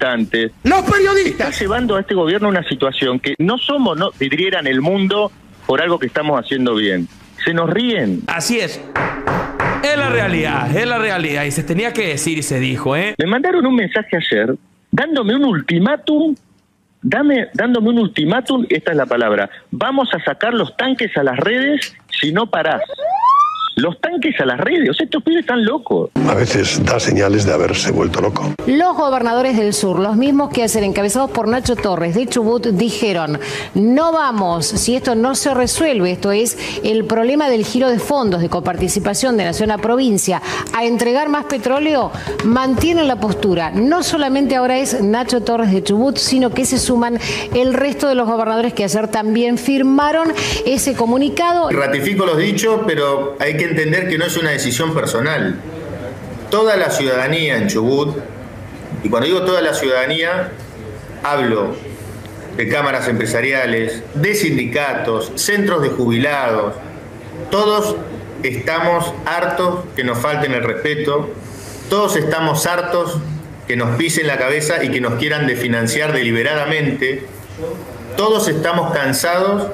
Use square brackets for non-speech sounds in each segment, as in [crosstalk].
Los periodistas. Está llevando a este gobierno a una situación que no somos, no vidrieran el mundo por algo que estamos haciendo bien. Se nos ríen. Así es. Es la realidad, es la realidad. Y se tenía que decir y se dijo, ¿eh? Me mandaron un mensaje ayer dándome un ultimátum, dame, dándome un ultimátum, esta es la palabra, vamos a sacar los tanques a las redes si no parás. Los tanques a las redes, o sea, estos pibes están locos. A veces da señales de haberse vuelto loco. Los gobernadores del sur, los mismos que ayer encabezados por Nacho Torres de Chubut, dijeron, no vamos, si esto no se resuelve, esto es el problema del giro de fondos de coparticipación de nación a provincia, a entregar más petróleo, mantienen la postura. No solamente ahora es Nacho Torres de Chubut, sino que se suman el resto de los gobernadores que ayer también firmaron ese comunicado. Ratifico los dichos, pero hay que entender que no es una decisión personal. Toda la ciudadanía en Chubut, y cuando digo toda la ciudadanía, hablo de cámaras empresariales, de sindicatos, centros de jubilados, todos estamos hartos que nos falten el respeto, todos estamos hartos que nos pisen la cabeza y que nos quieran desfinanciar deliberadamente, todos estamos cansados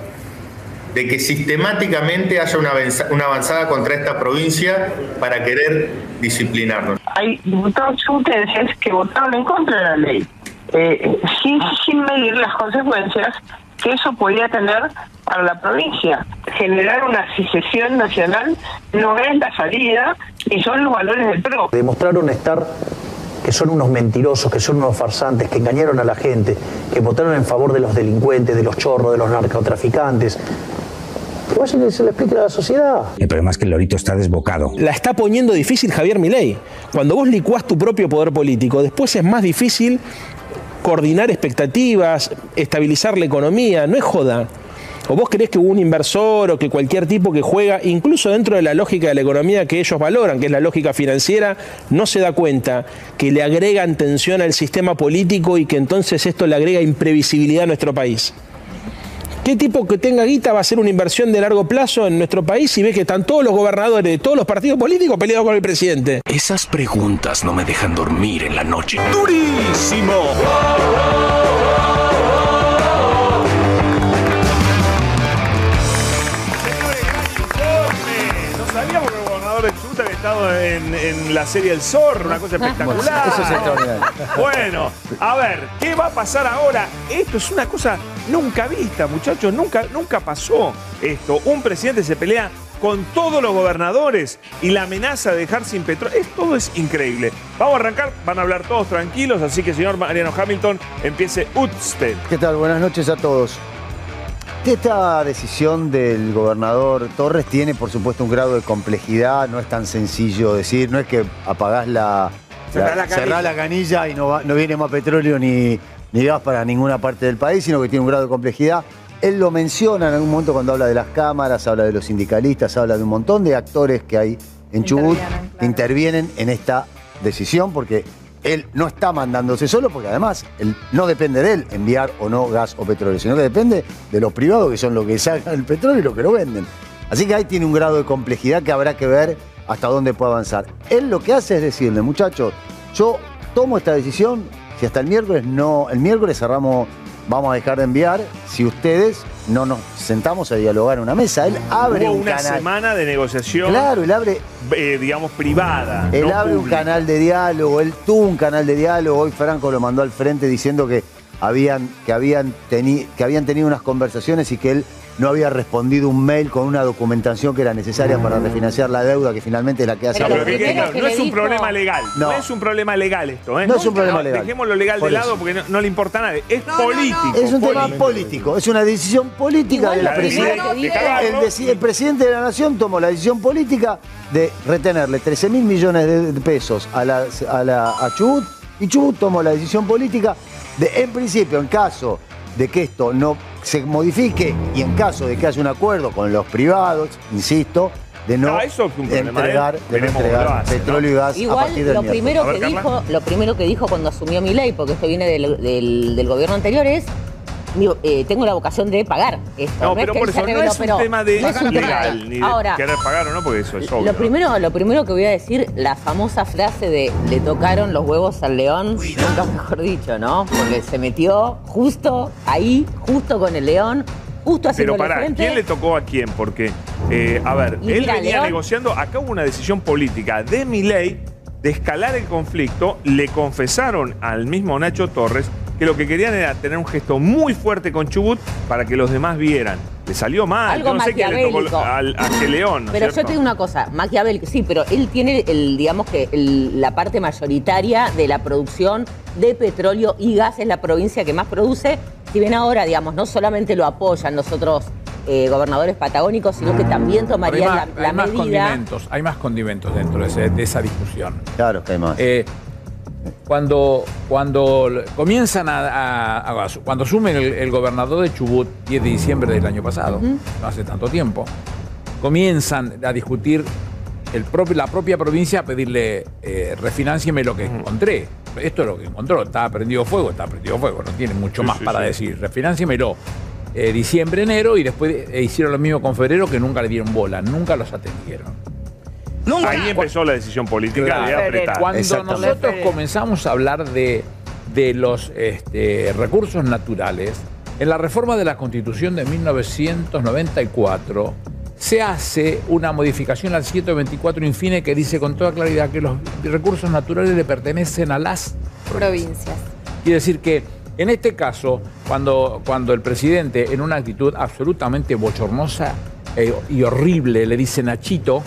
de que sistemáticamente haya una, avanza- una avanzada contra esta provincia para querer disciplinarnos. hay diputados chubutenses que votaron en contra de la ley, eh, sin, sin medir las consecuencias que eso podía tener para la provincia. Generar una secesión nacional no es la salida y son los valores del PRO. Demostraron estar que son unos mentirosos, que son unos farsantes, que engañaron a la gente, que votaron en favor de los delincuentes, de los chorros, de los narcotraficantes. Y se lo expliquen a la sociedad. El problema es que el lorito está desbocado. La está poniendo difícil Javier Milei. Cuando vos licuás tu propio poder político, después es más difícil coordinar expectativas, estabilizar la economía, no es joda. ¿O vos creés que un inversor o que cualquier tipo que juega, incluso dentro de la lógica de la economía que ellos valoran, que es la lógica financiera, no se da cuenta que le agregan tensión al sistema político y que entonces esto le agrega imprevisibilidad a nuestro país? ¿Qué tipo que tenga guita va a hacer una inversión de largo plazo en nuestro país y ve que están todos los gobernadores de todos los partidos políticos peleados con el presidente? Esas preguntas no me dejan dormir en la noche. ¡Durísimo! Estado en, en la serie El Zorro, una cosa espectacular. Eso es extraordinario. Bueno, a ver, ¿qué va a pasar ahora? Esto es una cosa nunca vista, muchachos, nunca, nunca pasó esto. Un presidente se pelea con todos los gobernadores y la amenaza de dejar sin petróleo. Es, todo es increíble. Vamos a arrancar, van a hablar todos tranquilos, así que señor Mariano Hamilton, empiece usted. ¿Qué tal? Buenas noches a todos. Esta decisión del gobernador Torres tiene, por supuesto, un grado de complejidad. No es tan sencillo decir, no es que apagás la, Cerrá la canilla. cerrá la canilla y no, va- no viene más petróleo ni, ni gas para ninguna parte del país, sino que tiene un grado de complejidad. Él lo menciona en algún momento cuando habla de las cámaras, habla de los sindicalistas, habla de un montón de actores que hay en Chubut que intervienen en esta decisión porque él no está mandándose solo, porque además no depende de él enviar o no gas o petróleo, sino que depende de los privados que son los que [laughs] sacan el petróleo y los que lo venden. Así que ahí tiene un grado de complejidad que habrá que ver hasta dónde puede avanzar. Él lo que hace es decirle, muchachos, yo tomo esta decisión, si hasta el miércoles no, el miércoles cerramos, vamos a dejar de enviar, si ustedes no nos sentamos a dialogar en una mesa. Él abre Hubo un una canal. semana de negociación, Claro, él abre eh, digamos, privada. él no abre un canal de diálogo, él tuvo un canal de diálogo, hoy Franco lo mandó al frente diciendo que habían, que habían, teni- que habían tenido unas conversaciones y que él no había respondido un mail con una documentación que era necesaria para refinanciar la deuda, que finalmente es la que hace No, pero que quede claro, no es un problema legal. No. No. es un problema legal esto, ¿eh? No es un problema legal. Dejemos lo legal Por de lado eso. porque no, no le importa a nadie. Es político. Es un tema político. es una decisión política Igual de la lo primero presidenta. que dijo- El, el presidente de la nación tomó la decisión política de retenerle 13 mil millones de de pesos a, la, a, la- a Chubut y Chubut tomó la decisión política de, en principio, en caso de que esto no se modifique y en caso de que haya un acuerdo con los privados, insisto, de no Ah, eso es un problema, entregar, ¿eh? de no Veremos cómo entregar lo hace, petróleo y gas a partir del lo primero ver, que Carla. lo primero que dijo cuando asumió mi ley, porque esto viene del, del- del gobierno anterior, es digo, eh, tengo la vocación de pagar esto. No, es pero que por eso no es un tema de no es un tema legal, de- ni de Ahora, querer pagar o no, porque eso es obvio. lo primero, lo primero que voy a decir, la famosa frase de le tocaron los huevos al león, nunca mejor dicho, ¿no? Porque se metió justo ahí, justo con el león, justo haciendo Pero pará. ¿quién le tocó a quién? Porque, eh, a ver, Y él mira, venía León- negociando, acá hubo una decisión política de Milei de escalar el conflicto, le confesaron al mismo Nacho Torres que lo que querían era tener un gesto muy fuerte con Chubut para que los demás vieran. Le salió mal, Algo yo no sé quién le tocó al, a qué León, ¿no es Pero yo te digo una cosa, Maquiavel, sí, pero él tiene el, digamos que el- la parte mayoritaria de la producción de petróleo y gas es la provincia que más produce. Si bien ahora, digamos, no solamente lo apoyan los otros eh, gobernadores patagónicos, sino que también hay tomarían más, la, la hay más medida. condimentos, hay más condimentos dentro de, ese- de esa discusión. Claro que hay más. Eh, cuando, cuando comienzan a, a- a- cuando asumen el, el gobernador de Chubut, 10 de diciembre del año pasado, no hace tanto tiempo, comienzan a discutir el propio, la propia provincia a pedirle eh, refinancieme lo que encontré. Esto es lo que encontró, está prendido fuego, está prendido fuego, no tiene mucho Sí, más sí, para sí. decir. Refinanciemelo. Eh, diciembre, enero y después eh, hicieron lo mismo con febrero que nunca le dieron bola, nunca los atendieron. Ahí empezó la decisión política Claro. de apretar. Cuando nosotros comenzamos a hablar de, de los este, recursos naturales, en la reforma de la Constitución de 1994 se hace una modificación al 124 infine que dice con toda claridad que los recursos naturales le pertenecen a las Provincias. Quiere decir que en este caso, cuando, cuando el presidente, en una actitud absolutamente bochornosa eh, y horrible, le dice Nachito,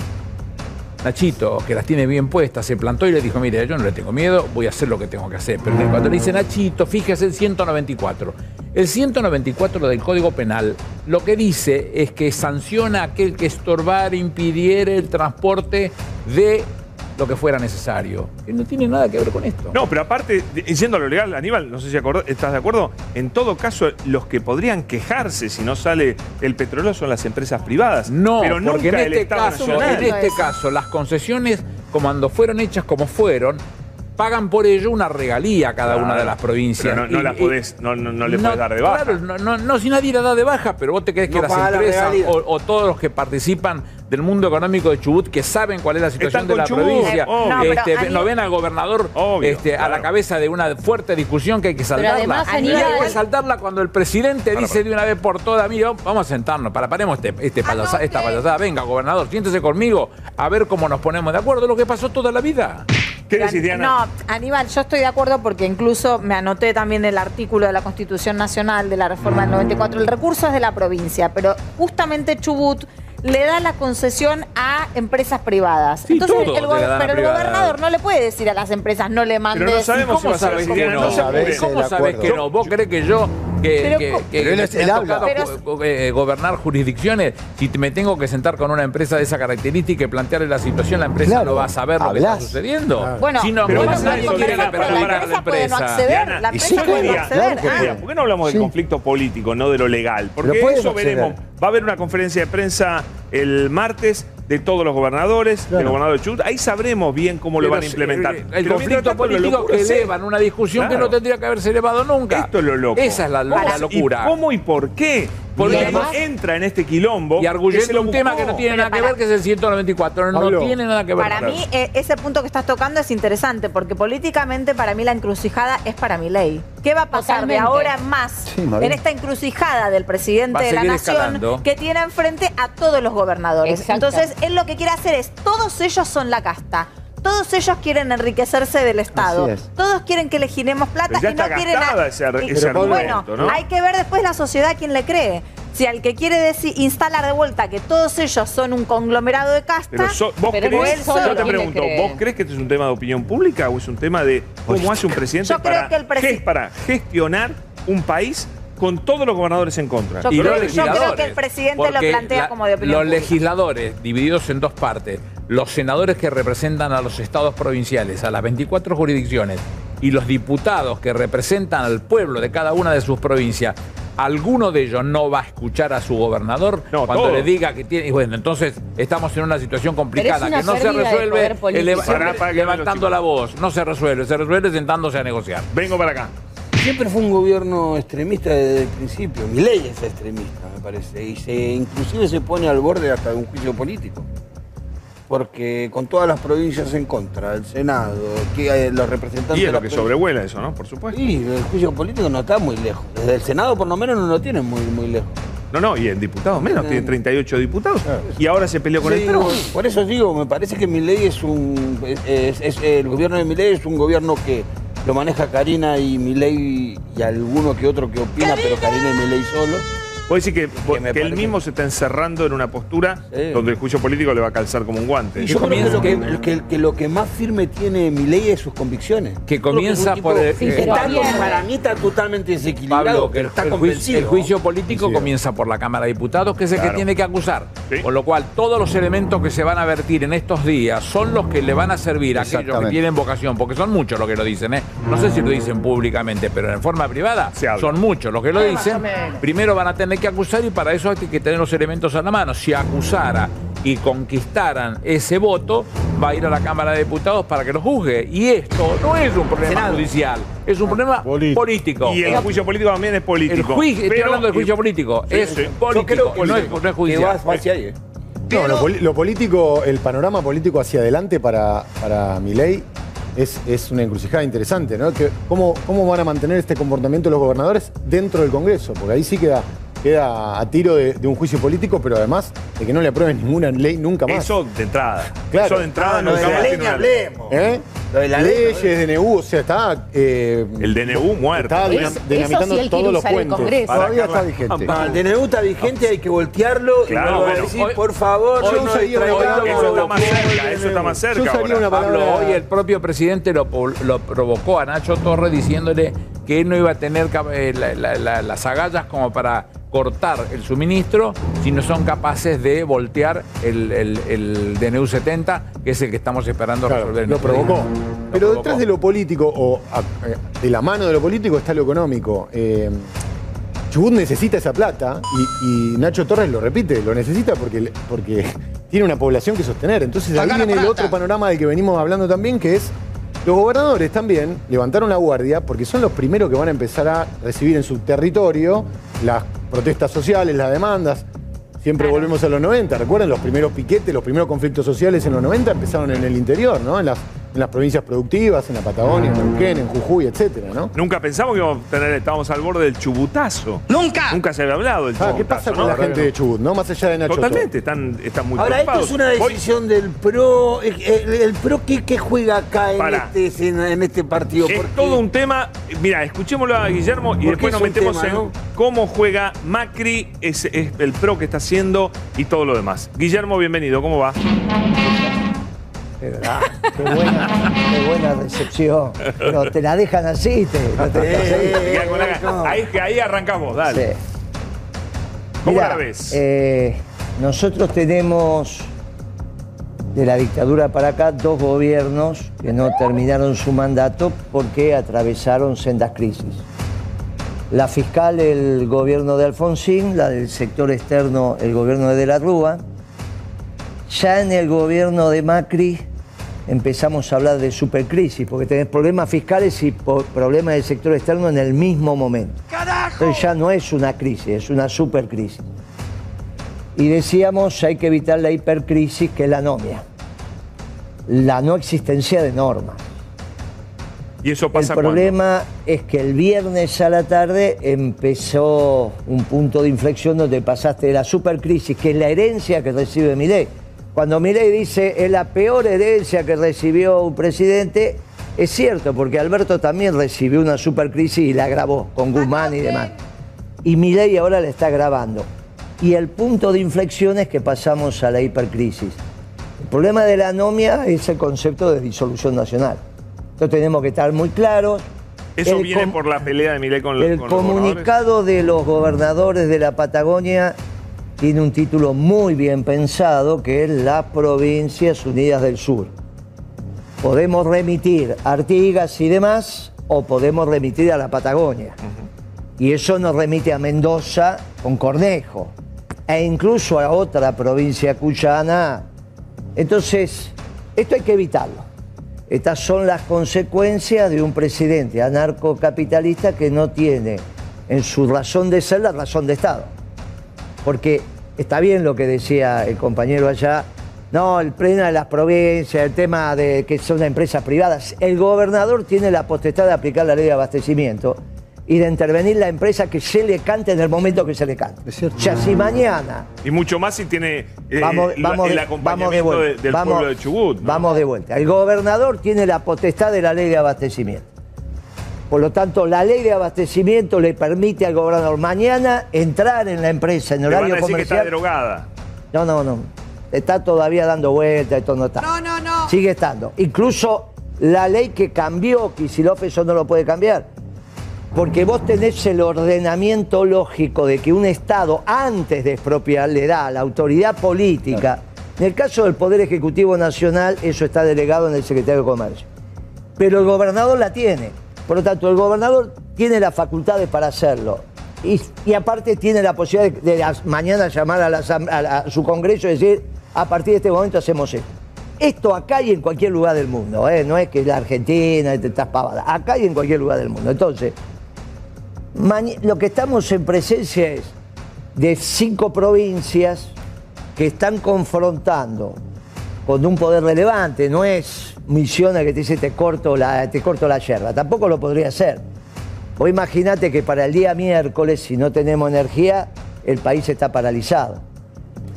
Nachito, que las tiene bien puestas, se plantó y le dijo, mire, yo no le tengo miedo, voy a hacer lo que tengo que hacer. Pero cuando le dice Nachito, fíjese el 194. El 194 del Código Penal lo que dice es que sanciona a aquel que estorbar, impidiera el transporte de lo que fuera necesario. Y no tiene nada que ver con esto. No, pero aparte, yendo a lo legal, Aníbal, no sé si acordó- estás de acuerdo, en todo caso, los que podrían quejarse si no sale el petróleo son las empresas privadas. No, pero porque en nunca el este, Estado caso, Nacional. en este caso, las concesiones, cuando fueron hechas como fueron, pagan por ello una regalía a cada Claro, una de las provincias. pero no- no Y- podés- no- no- no le podés dar de baja. Claro, no, no- no, si nadie la da de baja, pero vos te crees que las la empresas o todos los que participan del mundo económico de Chubut, que saben cuál es la situación de la Chubut, provincia, pero este, no ven al gobernador Obvio, este, a la cabeza de una fuerte discusión que hay que saltarla. además, y hay que saltarla cuando el presidente Para, dice de una vez por todas, mira, vamos a sentarnos, para paremos este, este payasa- esta payasada. Venga, gobernador, siéntese conmigo a ver cómo nos ponemos de acuerdo, lo que pasó toda la vida. ¿Qué decís, Diana? No, Aníbal, yo estoy de acuerdo porque incluso me anoté también el artículo de la Constitución Nacional de la reforma del 94. El recurso es de la provincia, pero justamente Chubut le da la concesión a empresas privadas. Sí, Entonces, todo el go- pero el gobernador no le puede decir a las empresas no le mandes. no sabemos ¿Cómo si va a sabes que no? no. ¿Cómo sabes que no? ¿Vos crees que yo, que, Pero que- Pero él él habla. eh, gobernar jurisdicciones, si me tengo que sentar con una empresa de esa característica y plantearle la situación, la empresa Claro, no va a saber lo que está sucediendo. Bueno, si no, pero ¿cómo bueno, nadie pero quiere la empresa puede no acceder. Diana, la empresa sí, puede no Diana, acceder. claro que Ah. ¿Por qué no hablamos Sí. del conflicto político, no de lo legal? Porque Pero eso acceder. veremos. Va a haber una conferencia de prensa el martes de todos los gobernadores, Claro. del gobernador de Chubut. Ahí sabremos bien cómo lo van a implementar. El, Pero el mientras conflicto tanto, político que elevan una discusión que no tendría que haberse elevado nunca. Esto es lo loco. Esa es la, la ¿Cómo- locura. ¿Y cómo y por qué? Porque además- entra en este quilombo. Y arguyendo un tema que no tiene nada que ver, que es el 194. No tiene nada que ver. Para mí, eh, ese punto que estás tocando es interesante, porque políticamente para mí la encrucijada es para mi ley. ¿Qué va a pasar Totalmente. de ahora en más Sí, en esta encrucijada del presidente de la nación escalando. que tiene enfrente a todos los gobernadores? Exacto. Entonces, él lo que quiere hacer es, todos ellos son la casta. Todos ellos quieren enriquecerse del Estado. Así es. Todos quieren que le giremos plata ya y no está quieren a- ese ar- y- ese Bueno, hay que ver después la sociedad quién le cree. Si al que quiere decir, instalar de vuelta que todos ellos son un conglomerado de casta, Pero so- vos Pero crees, él solo yo te pregunto. ¿vos crees que esto es un tema de opinión pública o es un tema de cómo hace un presidente Yo creo para, que el presi- para gestionar un país con todos los gobernadores en contra? Yo y creo- los yo creo que el presidente lo plantea como de opinión Los pública. legisladores, divididos en dos partes, los senadores que representan a los estados provinciales, a las 24 jurisdicciones, y los diputados que representan al pueblo de cada una de sus provincias, alguno de ellos no va a escuchar a su gobernador No, cuando todos. le diga que tiene. y Bueno, entonces estamos en una situación complicada que no se resuelve eleva- levantando la voz, no se resuelve, se resuelve sentándose a negociar. Vengo para acá. siempre fue un gobierno extremista desde el principio. Mi ley es extremista, me parece. Y se, inclusive se pone al borde hasta de un juicio político. Porque con todas las provincias en contra, el Senado, que, eh, los representantes... Y es lo que sobrevuela eso, ¿no? Por supuesto. Sí, el juicio político no está muy lejos. Desde el Senado por lo menos no lo tienen muy, muy lejos. No, no, y en diputados menos, tiene 38 diputados. Y ahora se peleó con Sí, el PRO. Por eso digo, me parece que mi ley es un. es- es- el gobierno de mi ley es un gobierno que lo maneja Karina y mi ley y alguno que otro que opina, pero Karina y mi ley solo. Puede decir que, que, me él mismo se está encerrando en una postura donde el juicio político le va a calzar como un guante. Y yo creo que lo que, que- que lo que más firme tiene mi ley es sus convicciones. Que comienza tipo por el- Sí, pero está- bien. para mí está totalmente desequilibrado, Pablo, que el, pero está el juicio, convencido. el juicio político comienza por la Cámara de Diputados, que es el que tiene que acusar. Con lo cual, todos los elementos que se van a vertir en estos días son los que le van a servir a aquellos que tienen vocación, porque son muchos los que lo dicen. ¿eh? No sé si lo dicen públicamente, pero en forma privada son muchos los que lo Eh, dicen. Primero van a tener que acusar y para eso hay que tener los elementos a la mano. Si acusara y conquistaran ese voto, va a ir a la Cámara de Diputados para que lo juzgue. Y esto no es un problema Senado. judicial, es un problema político. Y el juicio político también es político. El juicio, estoy hablando del juicio político. Sí, es sí. político, creo no es, no es judicial. No, lo, político, el panorama político hacia adelante para, para Milei es, es una encrucijada interesante, ¿no? Que ¿cómo, ¿Cómo van a mantener este comportamiento los gobernadores dentro del Congreso? Porque ahí sí queda, queda a tiro de, de un juicio político, pero además de que no le aprueben ninguna ley nunca más. Eso de entrada. Claro. Eso de entrada Ah, no lo de la ley ni hablemos. ¿Eh? Lo de la ley, Leyes, DNU, o sea, está. eh, El DNU muerto. Está Es- dinamitando sí él quiere todos los puentes. Todavía está vigente. No, el DNU está vigente, hay que voltearlo Claro, y luego bueno, decir, hoy- por favor, hoy no usaría una palabra- Eso está más cerca, eso está más cerca Yo usaría una palabra- Pablo, hoy el propio presidente lo, provocó a Nacho Torres diciéndole que él no iba a tener eh, la- la- la- las agallas como para cortar el suministro si no son capaces de voltear el, el- el DNU 70, que es el que estamos esperando resolver. en Lo estos provocó. días. Pero detrás de lo político, o a- eh, de la mano de lo político, está lo económico. Eh, Chubut necesita esa plata y, y Nacho Torres lo repite, lo necesita porque, porque [laughs] tiene una población que sostener. Entonces ahí viene el otro panorama del que venimos hablando también, que es los gobernadores también levantaron la guardia porque son los primeros que van a empezar a recibir en su territorio las protestas sociales, las demandas. Siempre volvemos a los 90. ¿Recuerdan los primeros piquetes, los primeros conflictos sociales en los 90 empezaron en el interior, ¿no? En las, en las provincias productivas, en la Patagonia, en Neuquén, en Jujuy, etcétera, ¿no? Nunca pensamos que íbamos a tener, estábamos al borde del chubutazo. ¡Nunca! Nunca se había hablado del Ah, chubutazo. ¿Qué pasa con ¿no? la gente de Chubut, no? Más allá de Nacho Totalmente, están, están muy Ahora, esto es una Voy- decisión del PRO. El, el- el PRO, ¿qué, qué juega acá en Pará. este, en, en este partido? Es Porque- todo un tema. Mira, escuchémoslo a Guillermo y después nos metemos tema, en ¿no? cómo juega Macri, es, es el pro que está haciendo y todo lo demás. Guillermo, bienvenido, ¿cómo va? Qué buena, qué buena recepción. Pero te la dejan así, te, no te dejan así. ahí, ahí arrancamos, dale. Sí. ¿Cómo Mirá, la ves? eh, nosotros tenemos de la dictadura para acá dos gobiernos que no terminaron su mandato porque atravesaron sendas crisis. La fiscal, el gobierno de Alfonsín, la del sector externo, el gobierno de De la Rúa. Ya en el gobierno de Macri empezamos a hablar de supercrisis, porque tenés problemas fiscales y problemas del sector externo en el mismo momento. Entonces ya no es una crisis, es una supercrisis. Y decíamos, hay que evitar la hipercrisis, que es la anomia. La no existencia de normas. Y eso El pasa cuando? problema es que el viernes a la tarde empezó un punto de inflexión donde pasaste de la supercrisis, que es la herencia que recibe Milei. Cuando Milei dice es la peor herencia que recibió un presidente, es cierto, porque Alberto también recibió una supercrisis y la agravó con Guzmán y demás. Y Milei ahora la está agravando. Y el punto de inflexión es que pasamos a la hipercrisis. El problema de la anomia es el concepto de disolución nacional. Entonces tenemos que estar muy claros. Eso El viene por la pelea de Milei con, el con los gobernadores. comunicado de los gobernadores de la Patagonia tiene un título muy bien pensado que es las Provincias Unidas del Sur. Podemos remitir a Artigas y demás o podemos remitir a la Patagonia. Y eso nos remite a Mendoza con Cornejo e incluso a otra provincia cuyana. Entonces, esto hay que evitarlo. Estas son las consecuencias de un presidente anarcocapitalista que no tiene en su razón de ser la razón de Estado. Porque está bien lo que decía el compañero allá, no, el problema de las provincias, el tema de que son empresas privadas. El gobernador tiene la potestad de aplicar la ley de abastecimiento y de intervenir la empresa que se le cante en el momento que se le cante. O sea, si mañana Y mucho más si tiene eh, Vamos- la- vamos el de- acompañamiento vamos de vuelta. de- del Vamos- pueblo de Chubut. ¿no? Vamos de vuelta. El gobernador tiene la potestad de la ley de abastecimiento. Por lo tanto, la ley de abastecimiento le permite al gobernador mañana entrar en la empresa en Le van a horario decir que está comercial. derogada. No, no, no. Está todavía dando vueltas, esto no está. No, no, no. Sigue estando. Incluso la ley que cambió, Kicillof eso no lo puede cambiar. Porque vos tenés el ordenamiento lógico de que un Estado, antes de expropiar, le da a la autoridad política. En el caso del Poder Ejecutivo Nacional, eso está delegado en el Secretario de Comercio. Pero el gobernador la tiene. Por lo tanto, el gobernador tiene las facultades para hacerlo. Y, aparte tiene la posibilidad de, mañana llamar a, su Congreso y decir, a partir de este momento hacemos esto. Esto acá y en cualquier lugar del mundo, ¿eh? no es que la Argentina te estás pavada, acá y en cualquier lugar del mundo. Entonces, lo que estamos en presencia es de cinco provincias que están confrontando con un poder relevante, no es Misiones que te dice te corto la, te corto la yerba, tampoco lo podría hacer. Vos imaginate que para el día miércoles, si no tenemos energía, el país está paralizado.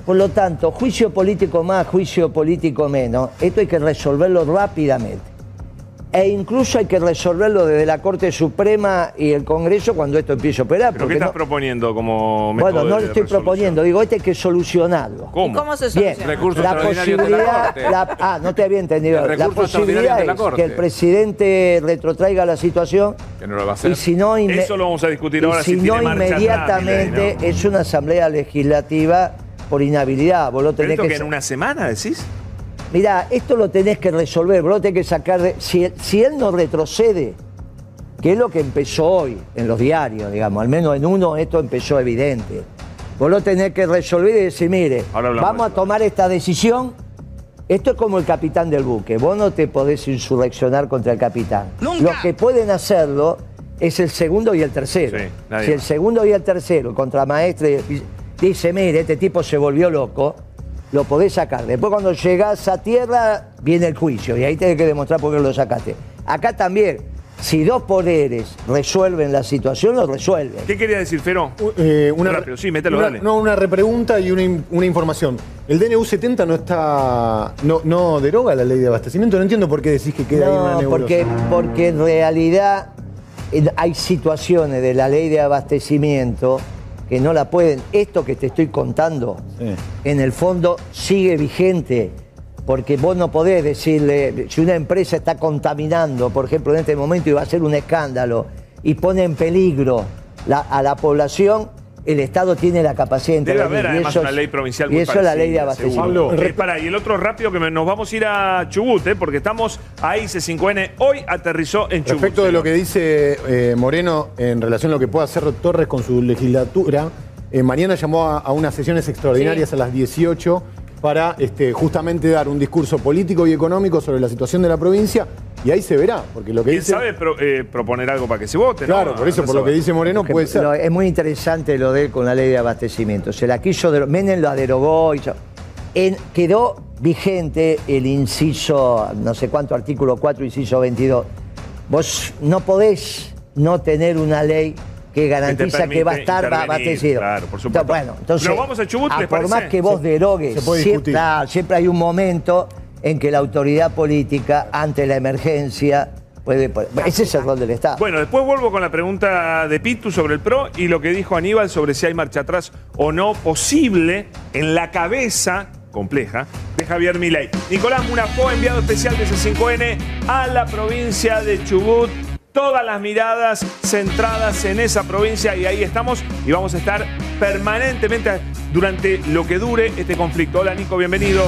Por lo tanto, juicio político más, juicio político menos, esto hay que resolverlo rápidamente. E incluso hay que resolverlo desde la Corte Suprema y el Congreso cuando esto empiece a operar. ¿Pero qué estás no- proponiendo como método bueno, no de lo estoy resolución? proponiendo, digo, este hay que solucionarlo. ¿Cómo? ¿Y cómo se Bien, soluciona? Recurso la extraordinario ante la posibilidad, Corte. la- ah, no te había entendido. La posibilidad la es Corte. que el presidente retrotraiga la situación Que no lo va a hacer. y si no, inme- Eso lo vamos a discutir y ahora si si no inmediatamente es una asamblea legislativa por inhabilidad. Vos lo ¿Pero tenés esto que que en una semana decís? Mirá, esto lo tenés que resolver, vos lo tenés que sacar de. Si, si él no retrocede, que es lo que empezó hoy en los diarios, digamos, al menos en uno esto empezó evidente. Vos lo tenés que resolver y decir, mire, vamos a tomar esta decisión. Esto es como el capitán del buque. Vos no te podés insurreccionar contra el capitán. Los que pueden hacerlo es el segundo y el tercero. si el segundo y el tercero, contra maestre, dice, mire, este tipo se volvió loco, lo podés sacar. Después cuando llegás a tierra, viene el juicio y ahí tenés que demostrar por qué lo sacaste. Acá también, si dos poderes resuelven la situación, lo resuelven. ¿Qué quería decir, Fero? Eh, una, Rápido, sí, mételo, una- dale. No, una repregunta y una, una información. ¿El DNU 70 no está. No, no deroga la ley de abastecimiento? No entiendo por qué decís que queda ahí una nebulosa. porque, porque en realidad eh, hay situaciones de la ley de abastecimiento que no la pueden. Esto que te estoy contando, en el fondo sigue vigente. Porque vos no podés decirle, si una empresa está contaminando, por ejemplo, en este momento y va a ser un escándalo, y pone en peligro la- a la población, el Estado tiene la capacidad de Debe intervenir. haber y además eso una ley provincial Y muy eso es la ley de parecida, abastecimiento. Eh, pará, y el otro rápido que me- nos vamos a ir a Chubut, eh, porque estamos ahí, C5N. Hoy aterrizó en Chubut. Respecto de lo que dice eh, Moreno en relación a lo que puede hacer Torres con su legislatura, eh, mañana llamó a, a unas sesiones extraordinarias a las 18 para este, justamente dar un discurso político y económico sobre la situación de la provincia y ahí se verá, porque lo que ¿Quién dice... sabe pro- eh, proponer algo para que se vote? ¿no? Claro, por eso, por lo que dice Moreno, puede ser. es muy interesante lo de él con la ley de abastecimiento. Se la quiso, Menem la derogó y yo- en- quedó vigente el inciso, no sé cuánto, artículo 4, inciso 22. Vos no podés no tener una ley que garantiza que, va a estar abastecido. claro, por supuesto. Entonces, bueno, entonces, Pero vamos a Chubut, ah, ¿les por parece? más que vos Se- derogues, siempre, siempre hay un momento en que la autoridad política, ante la emergencia, puede... Ese es el rol del Estado. Bueno, después vuelvo con la pregunta de Pitu sobre el PRO y lo que dijo Aníbal sobre si hay marcha atrás o no posible en la cabeza compleja de Javier Milei. Nicolás Munafó, enviado especial de C5N a la provincia de Chubut. Todas las miradas centradas en esa provincia y ahí estamos y vamos a estar permanentemente durante lo que dure este conflicto. Hola Nico, bienvenido.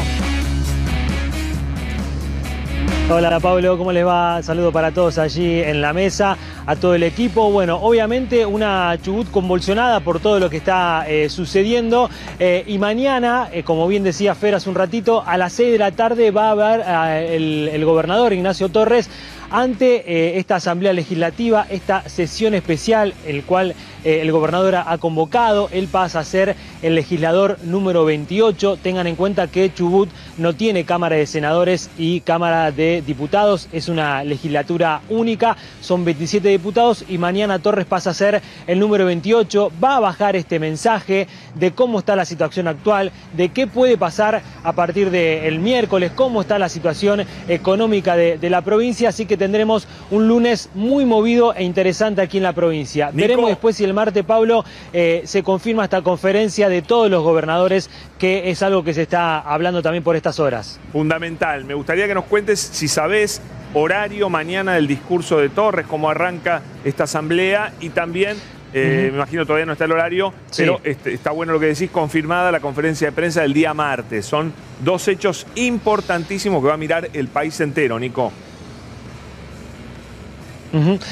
Hola Pablo, ¿cómo les va? Saludo para todos allí en la mesa, a todo el equipo. Bueno, obviamente una Chubut convulsionada por todo lo que está eh, sucediendo eh, y mañana, eh, como bien decía Fer hace un ratito, a las 6 de la tarde va a haber el gobernador Ignacio Torres ante eh, esta asamblea legislativa, esta sesión especial, el cual eh, el gobernador ha convocado. Él pasa a ser el legislador número 28. Tengan en cuenta que Chubut no tiene Cámara de Senadores y Cámara de Diputados. Es una legislatura única. Son 27 diputados y mañana Torres pasa a ser el número 28. Va a bajar este mensaje de cómo está la situación actual, de qué puede pasar a partir del miércoles, cómo está la situación económica de, de la provincia. Así que tendremos un lunes muy movido e interesante aquí en la provincia. Veremos después si el martes, Pablo, eh, se confirma esta conferencia de todos los gobernadores, que es algo que se está hablando también por estas horas. Fundamental. Me gustaría que nos cuentes si sabés horario mañana del discurso de Torres, cómo arranca esta asamblea y también, eh, me imagino todavía no está el horario, Sí. pero este, está bueno lo que decís, confirmada la conferencia de prensa del día martes. Son dos hechos importantísimos que va a mirar el país entero, Nico.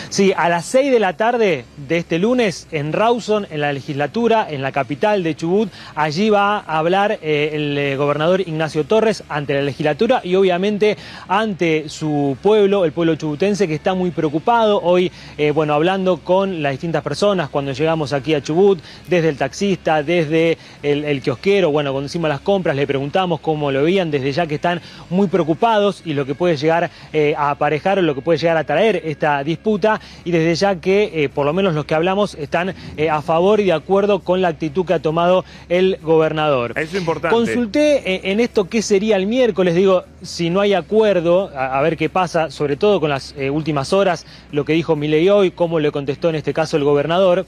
Sí, a las 6 de la tarde de este lunes en Rawson, en la legislatura, en la capital de Chubut, allí va a hablar eh, el eh, gobernador Ignacio Torres ante la legislatura y obviamente ante su pueblo, el pueblo chubutense que está muy preocupado. Hoy, eh, bueno, hablando con las distintas personas cuando llegamos aquí a Chubut, desde el taxista, desde el, el kiosquero, bueno, cuando hicimos las compras le preguntamos cómo lo veían, desde ya que están muy preocupados y lo que puede llegar a aparejar o lo que puede llegar a traer esta disputa y desde ya que eh, por lo menos los que hablamos están eh, a favor y de acuerdo con la actitud que ha tomado el gobernador. Eso es importante. Consulté eh, en esto qué sería el miércoles, digo, si no hay acuerdo, a, a ver qué pasa, sobre todo con las últimas horas, lo que dijo Milei hoy, cómo le contestó en este caso el gobernador,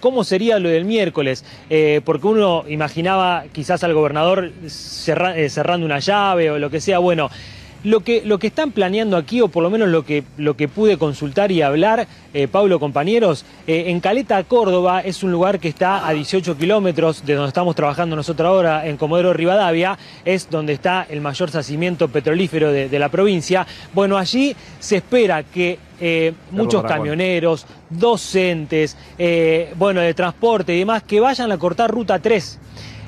cómo sería lo del miércoles, porque uno imaginaba quizás al gobernador cerra- cerrando una llave o lo que sea, bueno. Lo que, lo que están planeando aquí, o por lo menos lo que, lo que pude consultar y hablar, eh, Pablo, compañeros, eh, en Caleta, Córdoba, es un lugar que está a 18 kilómetros de donde estamos trabajando nosotros ahora, en Comodoro Rivadavia, es donde está el mayor yacimiento petrolífero de, de la provincia. Bueno, allí se espera que eh, muchos camioneros, docentes, bueno, de transporte y demás, que vayan a cortar ruta 3.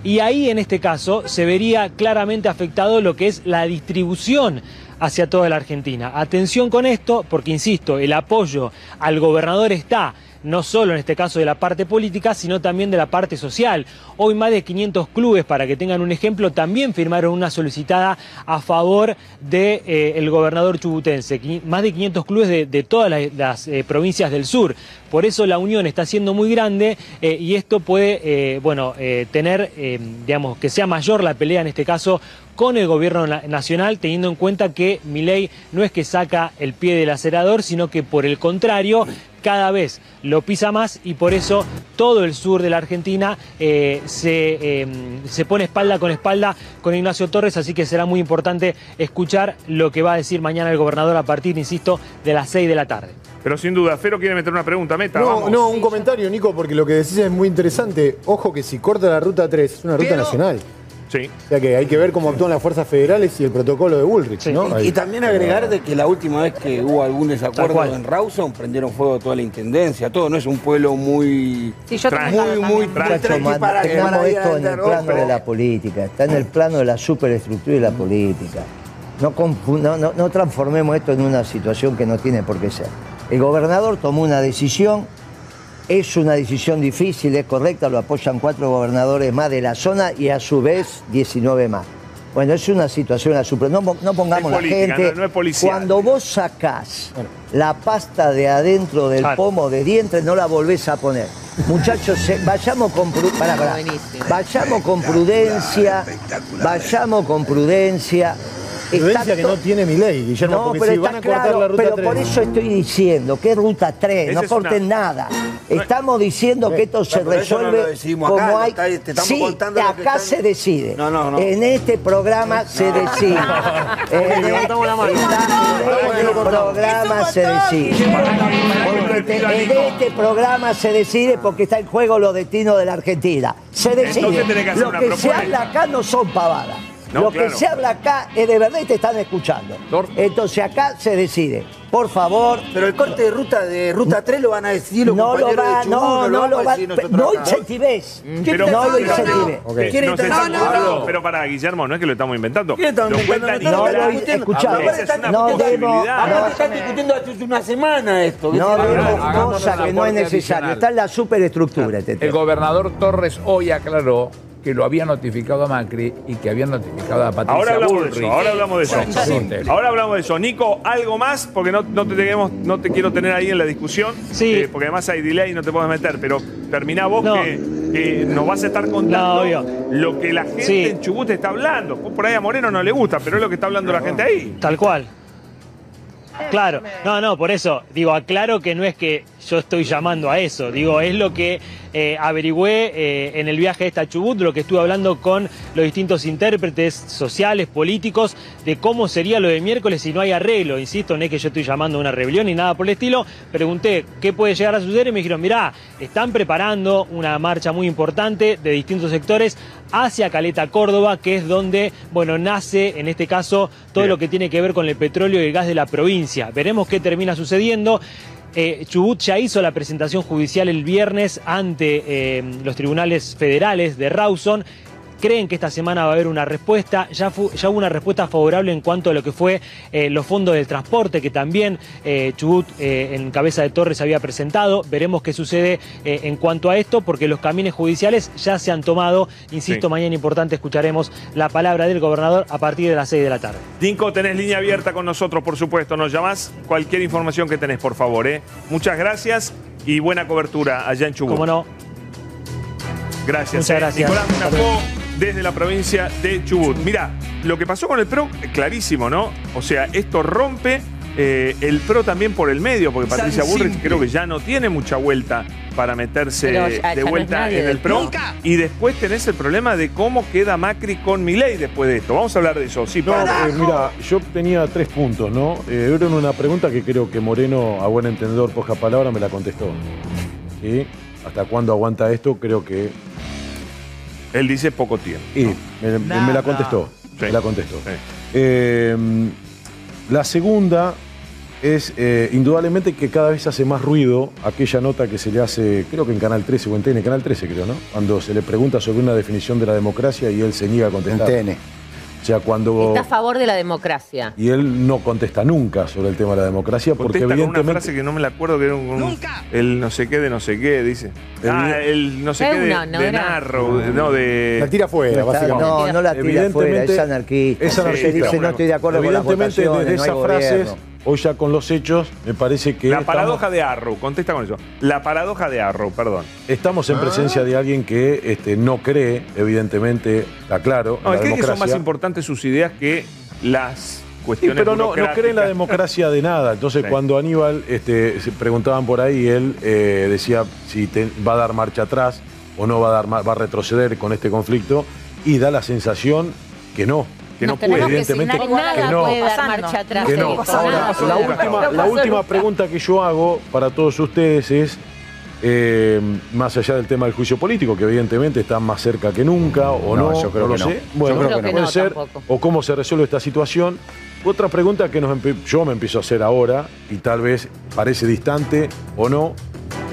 Y ahí en este caso se vería claramente afectado lo que es la distribución hacia toda la Argentina. Atención con esto, porque insisto, el apoyo al gobernador está no solo en este caso de la parte política, sino también de la parte social. Hoy más de 500 clubes, para que tengan un ejemplo, también firmaron una solicitada a favor del de, eh, gobernador chubutense. Más de 500 clubes de, de todas las, eh, provincias del sur. Por eso la unión está siendo muy grande eh, y esto puede, bueno, tener, digamos, que sea mayor la pelea en este caso con el gobierno na- nacional, teniendo en cuenta que Milei no es que saca el pie del acelerador, sino que por el contrario, cada vez lo pisa más y por eso todo el sur de la Argentina eh, se, eh, se pone espalda con espalda con Ignacio Torres, así que será muy importante escuchar lo que va a decir mañana el gobernador a partir, insisto, de las 6 de la tarde. Pero sin duda, Fero quiere meter una pregunta, meta. No, vamos. no, un comentario, Nico, porque lo que decís es muy interesante. Ojo que si corta la ruta 3, es una ruta Pero- nacional. Sí. O sea que hay que ver cómo actúan las fuerzas federales y el protocolo de Bullrich, ¿no? Y, y también agregar de que la última vez que hubo algún desacuerdo en Rawson prendieron fuego toda la intendencia, todo, no es un pueblo muy Sí, yo muy, muy, muy para, esto en el plano de la política, está en el plano de la superestructura y la política. No, no- no transformemos esto en una situación que no tiene por qué ser. El gobernador tomó una decisión, es una decisión difícil, es correcta, lo apoyan cuatro gobernadores más de la zona y a su vez 19 más. Bueno, es una situación a super... No, no pongamos Es la gente. no- no es policial. Cuando vos sacás la pasta de adentro del Claro. pomo de dientes, no la volvés a poner. Muchachos, vayamos con pru- pará, pará. Vayamos con prudencia, vayamos con prudencia. Prudencia Está que no tiene mi ley, Guillermo, no, porque pero si está van a cortar claro, la ruta pero 3. por eso estoy diciendo que es ruta 3, Esa no una- corten nada. Estamos diciendo que esto se no resuelve decimos como acá, hay. está- te estamos sí, contando lo que acá están- se decide. No, no, no. En este programa se decide. [laughs] En levantamos la mano. este programa se decide. Porque te- en este programa se decide porque está en juego los destinos de la Argentina. Se decide. Lo que se habla acá no son pavadas. No, Lo claro. que se habla acá es de verdad y te están escuchando. Entonces acá se decide. Por favor. Pero el corte de ruta de ruta 3 lo van a decidir los no lo compañeros va, de Chubut, no, no lo a va. nosotros No incentives. No lo incentives. Ok. ¿Quieren Nos estar- están- no, no, no. Pero para Guillermo, no es que lo estamos inventando. ¿Quién está Lo No estamos escuchá, una no posibilidad. demos- Ahora están discutiendo hace una semana esto. No Hagámonos cosa que no es necesario. Está en la superestructura El gobernador Torres hoy aclaró que lo había notificado a Macri y que había notificado a Patricia Ahora hablamos de eso, ahora hablamos de eso. Ahora hablamos de eso. Nico, ¿algo más? Porque no, no te tenemos, no te quiero tener ahí en la discusión. Sí. Eh, porque además hay delay y no te puedes meter. Pero termina vos No. que, que nos vas a estar contando No, lo que la gente Sí. en Chubut está hablando. Por ahí a Moreno no le gusta, pero es lo que está hablando la gente ahí. Tal cual. Claro, no, no, por eso, digo, aclaro que no es que yo estoy llamando a eso, digo, es lo que eh, averigüé eh, en el viaje a esta Chubut, lo que estuve hablando con los distintos intérpretes sociales, políticos, de cómo sería lo de miércoles si no hay arreglo, insisto, no es que yo estoy llamando a una rebelión ni nada por el estilo, pregunté qué puede llegar a suceder y me dijeron, mirá, están preparando una marcha muy importante de distintos sectores hacia Caleta, Córdoba, que es donde, bueno, nace en este caso todo Bien. lo que tiene que ver con el petróleo y el gas de la provincia. Veremos qué termina sucediendo. Eh, Chubut ya hizo la presentación judicial el viernes ante eh, los tribunales federales de Rawson. Creen que esta semana va a haber una respuesta. Ya, fu- ya hubo una respuesta favorable en cuanto a lo que fue eh, los fondos del transporte, que también eh, Chubut eh, en cabeza de Torres había presentado. Veremos qué sucede en cuanto a esto, porque los caminos judiciales ya se han tomado. Insisto, Sí. mañana importante escucharemos la palabra del gobernador a partir de las 6 de la tarde. Nico, tenés línea abierta con nosotros, por supuesto. Nos llamás cualquier información que tenés, por favor. Muchas gracias y buena cobertura allá en Chubut. Como no, Gracias. Muchas eh. gracias. Nicolás desde la provincia de Chubut. Mira, lo que pasó con el PRO, clarísimo, ¿no? O sea, esto rompe eh, el PRO también por el medio, porque Patricia Bullrich creo que ya no tiene mucha vuelta para meterse Pero ya- ya de vuelta en el PRO. Y después tenés el problema de cómo queda Macri con Milei después de esto. Vamos a hablar de eso. Sí, No, Pablo. eh, mira, yo tenía tres puntos, ¿no? Eh, era una pregunta que creo que Moreno, a buen entendedor, poca palabra, me la contestó. ¿Sí? ¿Hasta cuándo aguanta esto? Creo que. Él dice poco tiempo. Y me, me- me la contestó. Me la contestó. Sí. Eh, la segunda es eh, indudablemente que cada vez hace más ruido aquella nota que se le hace, creo que en Canal 13 o en TN, Canal 13 creo, ¿no? Cuando se le pregunta sobre una definición de la democracia y él se niega a contestar. En TN. Sea, cuando... Está a favor de la democracia. Y él no contesta nunca sobre el tema de la democracia porque Contesta con una evidentemente... frase que no me la acuerdo, que era un, un- el no sé qué de no sé qué, dice. Ah, el no sé qué de, no de era. Narrow, de- no, de... La tira fuera, básicamente. no, no la tira afuera, es anarquista. Es Se anarquista. dice, no estoy de acuerdo con las Evidentemente, votaciones, desde no hay esas frases, gobierno. Hoy ya con los hechos, me parece que La estamos, paradoja de Arrow, contesta con eso. La paradoja de Arrow, perdón. estamos en presencia de alguien que este, no cree, evidentemente, está claro, No, en es la que, son más importantes sus ideas que las Sí, pero no, no cree en la democracia de nada. Entonces, Sí. cuando Aníbal este, se preguntaban por ahí, él eh, decía si te- va a dar marcha atrás o no va a dar va a retroceder con este conflicto y da la sensación que no. Que no puede, que evidentemente. que a no. puede dar Pasando. marcha atrás. Que de no. Ahora, Nada. la última, la última pregunta que yo hago para todos ustedes es, eh, más allá del tema del juicio político, que evidentemente está más cerca que nunca, o no, No, yo creo no que lo no. sé. Yo Bueno, creo que puede ser, tampoco. o cómo se resuelve esta situación. Otra pregunta que nos yo me empiezo a hacer ahora, y tal vez parece distante o no,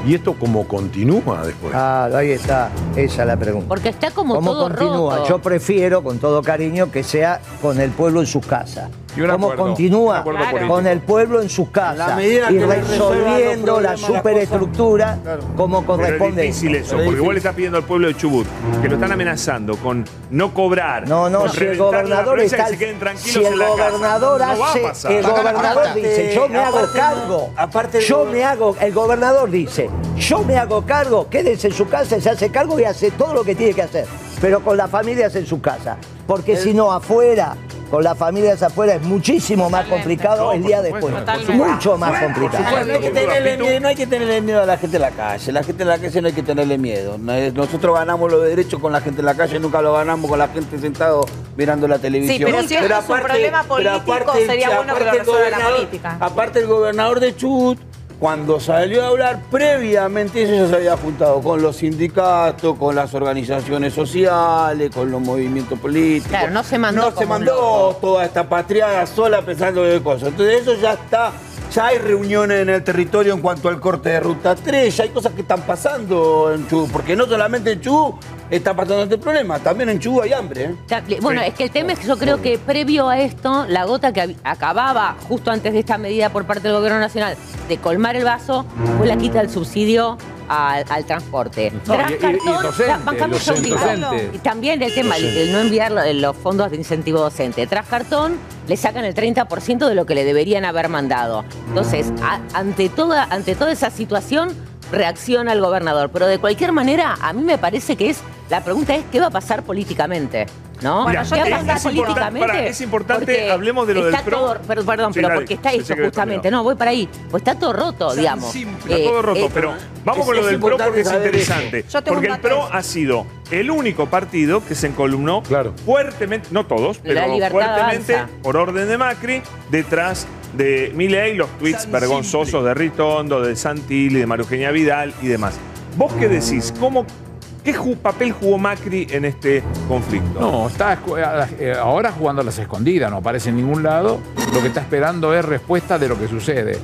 y esto cómo continúa después. Claro, ahí está, esa es la pregunta. Porque está como ¿Cómo todo continúa? roto. Yo prefiero, con todo cariño, que sea con el pueblo en sus casas. Y un ¿Cómo acuerdo, continúa? Con el pueblo en sus casas. la medida y resolviendo la superestructura como Pero es corresponde. difícil eso, porque igual le está pidiendo al pueblo de Chubut que lo están amenazando con no cobrar. No, no, si el gobernador está. que se queden tranquilos Si el en la casa. gobernador No va a hace. pasar. el gobernador Aparte- dice, yo me hago cargo. aparte yo me hago. El gobernador dice, yo me hago cargo, quédense en su casa, se hace cargo y hace todo lo que tiene que hacer. Pero con las familias en su casa. Porque si no, afuera. Con las familias afuera es muchísimo más complicado No, el día supuesto, después. Mucho más complicado. No hay, que tenerle miedo, no hay que tenerle miedo a la gente en la calle. La gente en la calle no hay que tenerle miedo. Nosotros ganamos los derechos con la gente en la calle, nunca lo ganamos con la gente sentado mirando la televisión. Sí, pero si es un problema político, sería bueno que lo resuelva la gobernador- política. Aparte el gobernador de Chubut cuando salió a hablar, previamente eso ya se había juntado con los sindicatos, con las organizaciones sociales, con los movimientos políticos. Claro, no se mandó No se mandó toda esta patriada sola pensando de cosas. Entonces eso ya está, ya hay reuniones en el territorio en cuanto al corte de ruta 3, ya hay cosas que están pasando en Chubut, porque no solamente en Chubut está pasando este problema, también en Chubut hay hambre. ¿eh? Ya, Bueno, es que el tema es que yo creo que previo a esto, la gota que acababa justo antes de esta medida por parte del gobierno nacional de colmar el vaso fue la quita del subsidio al, al transporte. No, Tras y- y- y docente, los también el tema, el, el no enviar lo- los fondos de incentivo docente. Tras cartón le sacan el 30% de lo que le deberían haber mandado. Entonces, a- ante, toda, ante toda esa situación, reacciona el gobernador. Pero de cualquier manera, a mí me parece que es, la pregunta es, ¿qué va a pasar políticamente? ¿No? Mira, ¿Qué va a es- pasar es importante- políticamente? pará, es importante, hablemos de lo del está PRO. todo- per- perdón, Sí, pero porque está eso justamente. No, voy para ahí. Pues está todo roto, digamos. Está Eh, todo roto, eh, pero vamos es- con lo del PRO porque es interesante. Yo tengo Porque un el PRO ha sido el único partido que se encolumnó fuertemente, no todos, pero fuertemente, avanza. por orden de Macri, detrás de Milei, los tweets vergonzosos de Ritondo, de Santilli, de María Eugenia Vidal y demás. ¿Vos qué decís? ¿Cómo, ¿Qué ju- papel jugó Macri en este conflicto? No, está eh, ahora jugando a las escondidas, no aparece en ningún lado. Lo que está esperando es respuesta de lo que sucede.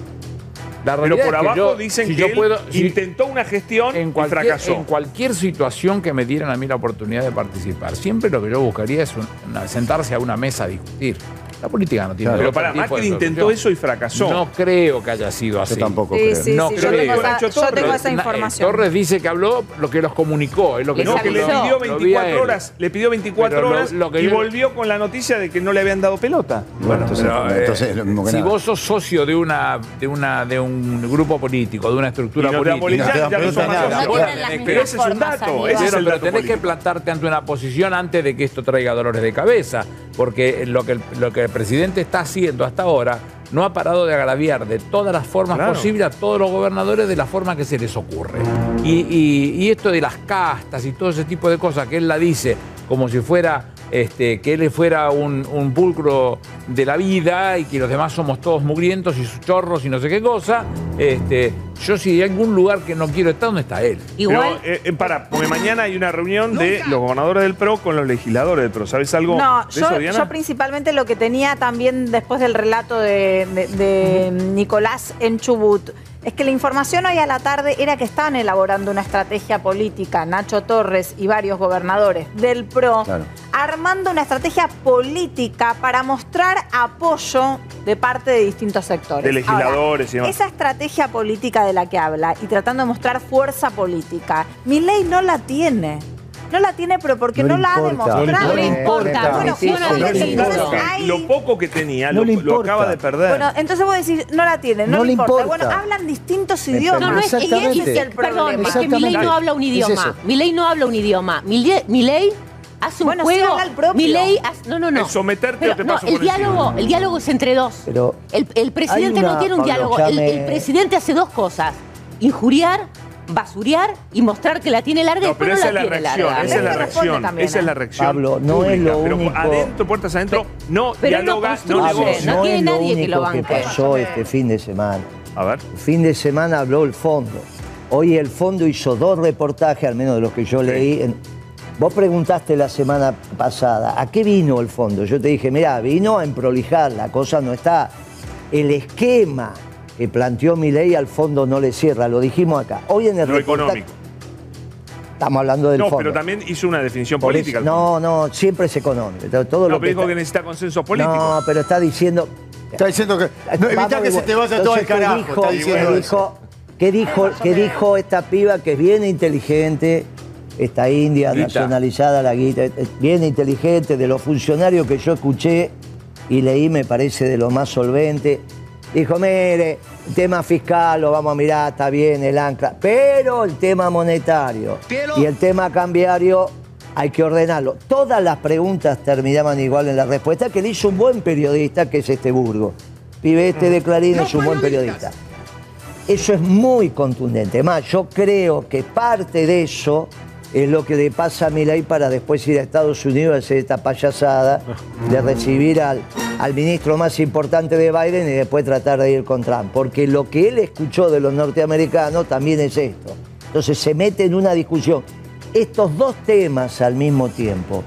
La Pero realidad por que abajo yo- dicen si que yo él puedo- si- intentó una gestión en y cualquier, fracasó. en cualquier situación que me dieran a mí la oportunidad de participar, siempre lo que yo buscaría es un- una- sentarse a una mesa a discutir. La política no tiene Pero otro pará, tipo Macri intentó eso y fracasó. No creo que haya sido así. tampoco Sí, creo. sí, no sí, yo creo. tengo esa- yo tengo Torres- esa eh, información. Torres dice que habló lo que los comunicó. Es lo que no, yo que le pidió lo vi a 24 él. horas, le pidió 24 Pero lo- horas lo que y yo- volvió con la noticia de que no le habían dado pelota. Bueno, entonces, Pero, eh, entonces es lo mismo que si nada. vos sos socio de una, de una de un grupo político, de una estructura Y no política, las Ese es un dato, Pero, pero tenés que plantarte ante una posición antes de que esto traiga dolores de cabeza, porque lo que lo que el presidente está haciendo hasta ahora no ha parado de agraviar de todas las formas Claro. posibles a todos los gobernadores de la forma que se les ocurre. Y, y- y esto de las castas y todo ese tipo de cosas que él la dice como si fuera este, que él fuera un, un pulcro de la vida y que los demás somos todos mugrientos y chorros y no sé qué cosa. Este, yo si hay algún lugar que no quiero estar, ¿dónde está él? Pero, eh, eh, para, porque mañana hay una reunión de los gobernadores del PRO con los legisladores del PRO. ¿Sabes algo No, de yo, eso, Diana? yo principalmente lo que tenía también después del relato de, de- de Nicolás en Chubut es que la información hoy a la tarde era que estaban elaborando una estrategia política, Nacho Torres y varios gobernadores del PRO, Claro. armando una estrategia política para mostrar apoyo de parte de distintos sectores. De legisladores y demás. Esa estrategia política de la que habla y tratando de mostrar fuerza política, mi ley no la tiene. No la tiene, pero porque no, la ha demostrado. No le importa. Bueno, Sí, bueno, no le entonces importa. ahí- Lo poco que tenía No lo, acaba de perder. Bueno, entonces vos decís, no la tiene, no, No le importa. importa. Bueno, hablan distintos idiomas. No, no es, y ese es el problema. Perdón, es que Milei no habla un Es idioma. eso. Milei no habla un idioma. Milei, hace un Bueno, sí, juego. propio. Milei hace- no, no, no. Es someterte Pero o te no, paso el por encima. diálogo, el diálogo es entre dos. Pero El, el presidente no tiene un Pablo, diálogo. ya El, me- el presidente hace dos cosas: injuriar, basurear y mostrar que la tiene larga y No, pero después esa no es la reacción, larga. esa es la reacción, también, esa es la reacción. Pablo, no es lo pero único- adentro, puertas adentro, no Pero no dialoga, no negocia. no tiene es lo nadie que lo banque. pasó este fin de semana. A ver. El fin de semana habló el fondo. Hoy el fondo hizo dos reportajes, al menos de los que yo leí. en- Vos preguntaste la semana pasada, ¿a qué vino el fondo? Yo te dije, mira, vino a emprolijar, la cosa no está. El esquema que planteó mi ley al fondo no le cierra, lo dijimos acá. Hoy en el Lo económico. Estamos hablando del No, fondo. pero también hizo una definición Por política. eso- no, no, siempre es económico. Todo No, lo pero que dijo está- que necesita consenso político. No, pero está diciendo. Está diciendo que. No, evita Vamos que de se te vuelta. vaya todo Entonces, ¿qué carajo. dijo- está qué dijo, ¿Qué dijo, qué dijo esta piba que es bien inteligente? Esta india Guita. nacionalizada, la guita, es bien inteligente, de los funcionarios que yo escuché y leí, me parece de lo más solvente. Dijo, mire, el tema fiscal lo vamos a mirar, está bien el ancla, pero el tema monetario y el tema cambiario hay que ordenarlo. Todas las preguntas terminaban igual en la respuesta que le hizo un buen periodista, que es este Burgo. Pibe este de Clarín es un buen periodista. Eso es muy contundente. Más, yo creo que parte de eso es lo que le pasa a Milei para después ir a Estados Unidos a hacer esta payasada de recibir al, al ministro más importante de Biden y después tratar de ir con Trump. Porque lo que él escuchó de los norteamericanos también es esto. Entonces se mete en una discusión. Estos dos temas al mismo tiempo,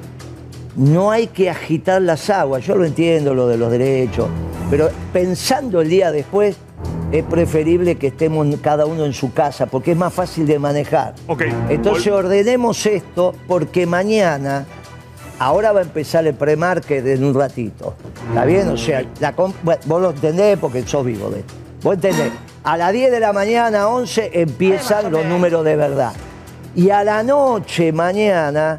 no hay que agitar las aguas. Yo lo entiendo, lo de los derechos, pero pensando el día después, es preferible que estemos cada uno en su casa, porque es más fácil de manejar. Entonces ordenemos esto, porque mañana, ahora va a empezar el pre-market en un ratito. ¿Está bien? O sea, la vos lo entendés porque sos vivo de esto. Vos entendés. A las 10 de la mañana, 11, empiezan los números de verdad. Y a la noche, mañana,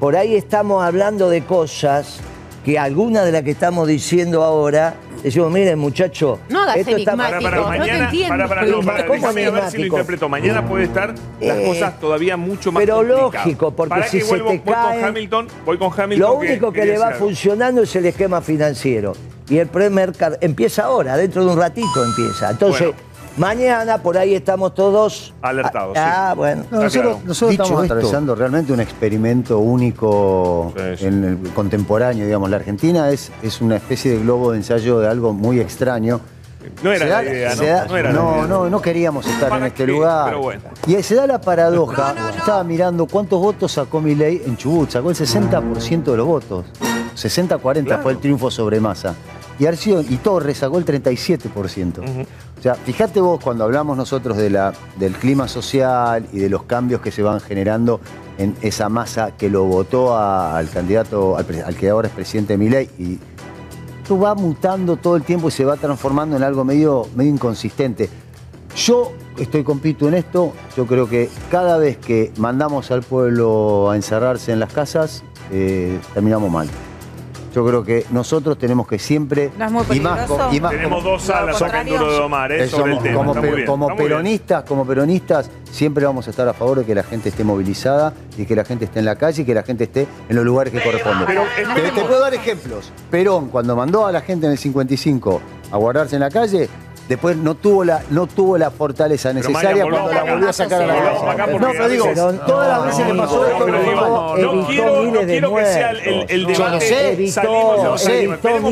por ahí estamos hablando de cosas que algunas de las que estamos diciendo ahora, decimos, miren muchachos, No hagas Para, para, No te mañana, entiendo. para, para, no, para, ¿Cómo déjame ver si lo interpreto. Mañana puede estar las Eh, cosas todavía mucho más pero lógico, porque Para si que se te voy cae- con Hamilton, voy con Hamilton. Lo único que le va funcionando es el esquema financiero. Y el premercado empieza ahora, dentro de un ratito empieza. Entonces, mañana por ahí estamos todos alertados. Ah, bueno. No, nosotros nosotros Dicho estamos esto- atravesando realmente un experimento único en el contemporáneo, digamos. La Argentina es, es una especie de globo de ensayo de algo muy extraño. No era Se la da- idea, ¿no? da- No era la no, idea. no, no queríamos estar en este lugar. Pero bueno. Y se da la paradoja. Estaba mirando cuántos votos sacó Milei en Chubut. Sacó el 60% de los votos. 60-40 fue el triunfo sobre Massa. Y Arcio y Torres sacó el 37%. O sea, fíjate vos cuando hablamos nosotros del clima social y de los cambios que se van generando en esa masa que lo votó al candidato, al, que ahora es presidente Milei. Y esto va mutando todo el tiempo y se va transformando en algo medio, medio inconsistente. Yo estoy con Pitu en esto. Yo creo que cada vez que mandamos al pueblo a encerrarse en las casas, eh, terminamos mal. Yo creo que nosotros tenemos que siempre. ¿No es muy y más, co- y más Tenemos como- dos salas acá en Duro de Omar, ¿eh? Sobre el somos- tema. como, Está muy per- bien, como está muy bien. peronistas, como peronistas, siempre vamos a estar a favor de que la gente esté movilizada y que la gente esté en la calle y que la gente esté en los lugares que corresponden. Pero, te puedo dar ejemplos. Perón, cuando mandó a la gente en el 55 a guardarse en la calle, después no tuvo la, no tuvo la fortaleza necesaria cuando la volvió a sacar a la porque No, pero digo, todas las veces que No, pasó no, esto, pero evitó- digo, no evitó quiero- que sea el- debate. Yo no sé, Salimos con-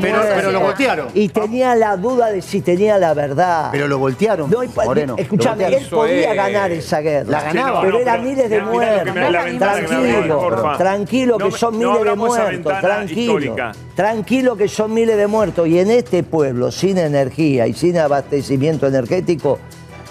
Pero- pero lo voltearon. Y tenía la duda de si tenía la verdad. Pero lo voltearon, No, Moreno. Escuchame, él podía ganar es. esa guerra. La ganaba. Pero eran miles de muertos. Tranquilo, tranquilo, que son miles de muertos. Tranquilo. Tranquilo que son miles de muertos. Y en este pueblo, sin energía y sin abastecimiento energético,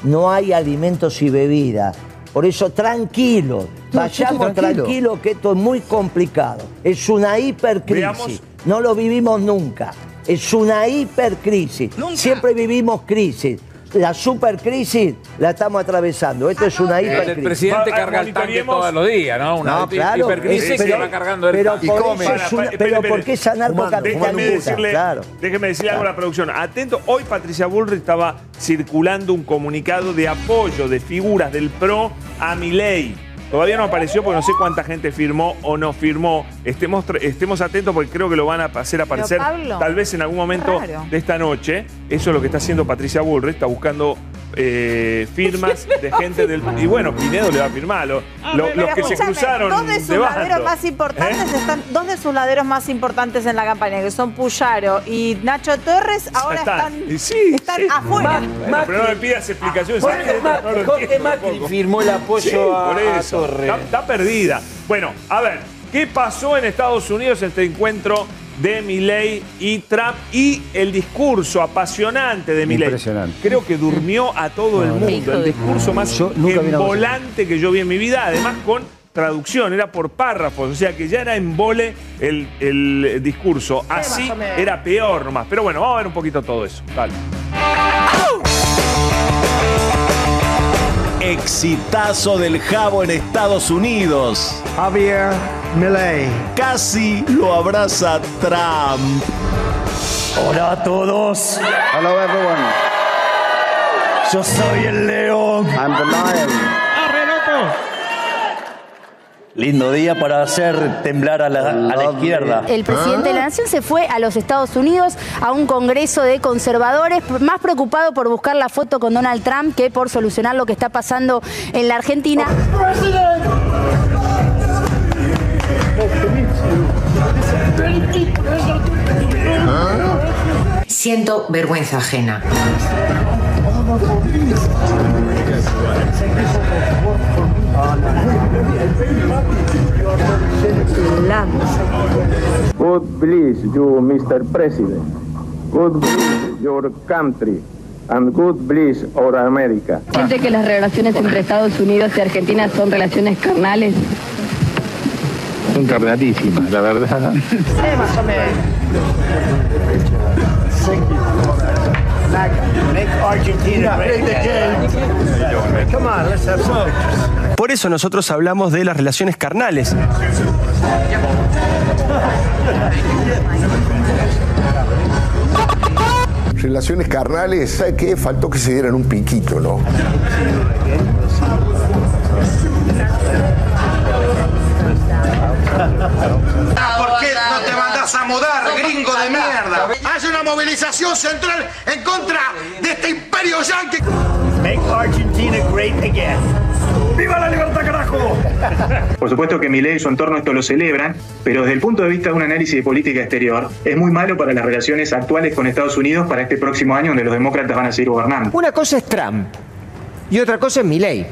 no hay alimentos y bebidas. Por eso, tranquilo, yo vayamos tranquilo. tranquilo que esto es muy complicado. Es una hipercrisis. Veamos. No lo vivimos nunca. Es una hipercrisis. Siempre vivimos crisis. La supercrisis la estamos atravesando. Esto es una El hipercrisis. presidente carga el tanque todos los días, ¿no? Una No, claro, hipercrisis es- que pero- va cargando el pero tanque. por Come. es una- pero ¿por qué es anarcocapitalista? Déjeme decirle, Claro. déjeme decirle algo a la producción. Atento, hoy Patricia Bullrich estaba circulando un comunicado de apoyo de figuras del PRO a Milei. Todavía no apareció porque no sé cuánta gente firmó o no firmó. Estemos, estemos atentos porque creo que lo van a hacer aparecer Pablo, tal vez en algún momento raro. de esta noche. Eso es lo que está haciendo Patricia Bullrich. Está buscando eh, firmas de gente del... Y bueno, Pinedo le va a firmar. Lo- lo- Pero los que se cruzaron Dos de sus de laderos más importantes ¿Eh? están, dos de sus laderos más importantes en la campaña, que son Puyaro y Nacho Torres, ahora Están. están, Y sí, están sí. afuera. Bueno, pero no me pidas explicaciones. Jorge. Macri- No Jorge firmó el apoyo Sí, a- por a eso. Torres. Está, está perdida. Bueno, a ver, ¿qué pasó en Estados Unidos este encuentro de Milley y Trump y el discurso apasionante de Milley? Impresionante. Creo que durmió a todo el mundo. El discurso más volante que yo vi en mi vida, además con traducción, era por párrafos, o sea que ya era en vole el, el discurso. Así era peor nomás. Pero bueno, vamos a ver un poquito todo eso. Dale. Exitazo del Jabo en Estados Unidos. Javier Milei. Casi lo abraza Trump. Hola a todos. Hello everyone. Yo soy el león. I'm the lion. Lindo día para hacer temblar a la, a la izquierda. El presidente de la Nación se fue a los Estados Unidos a un congreso de conservadores, más preocupado por buscar la foto con Donald Trump que por solucionar lo que está pasando en la Argentina. Siento vergüenza ajena. God bless you, Mr. President. God bless your country. And God bless our America. ¿Siente que las relaciones entre Estados Unidos y Argentina son relaciones carnales? Son carnalísimas, la verdad. más o menos. Pictures. Por eso nosotros hablamos de las relaciones carnales. Relaciones carnales, ¿sabe qué? Faltó que se dieran un piquito, ¿no? ¿Por qué no te mandas a mudar, gringo de mierda? Haz una movilización central en contra de este imperio yanqui. Make Argentina great again. ¡Viva la libertad, carajo! Por supuesto que Milei y su entorno esto lo celebran, pero desde el punto de vista de un análisis de política exterior, es muy malo para las relaciones actuales con Estados Unidos para este próximo año donde los demócratas van a seguir gobernando. Una cosa es Trump y otra cosa es Milei.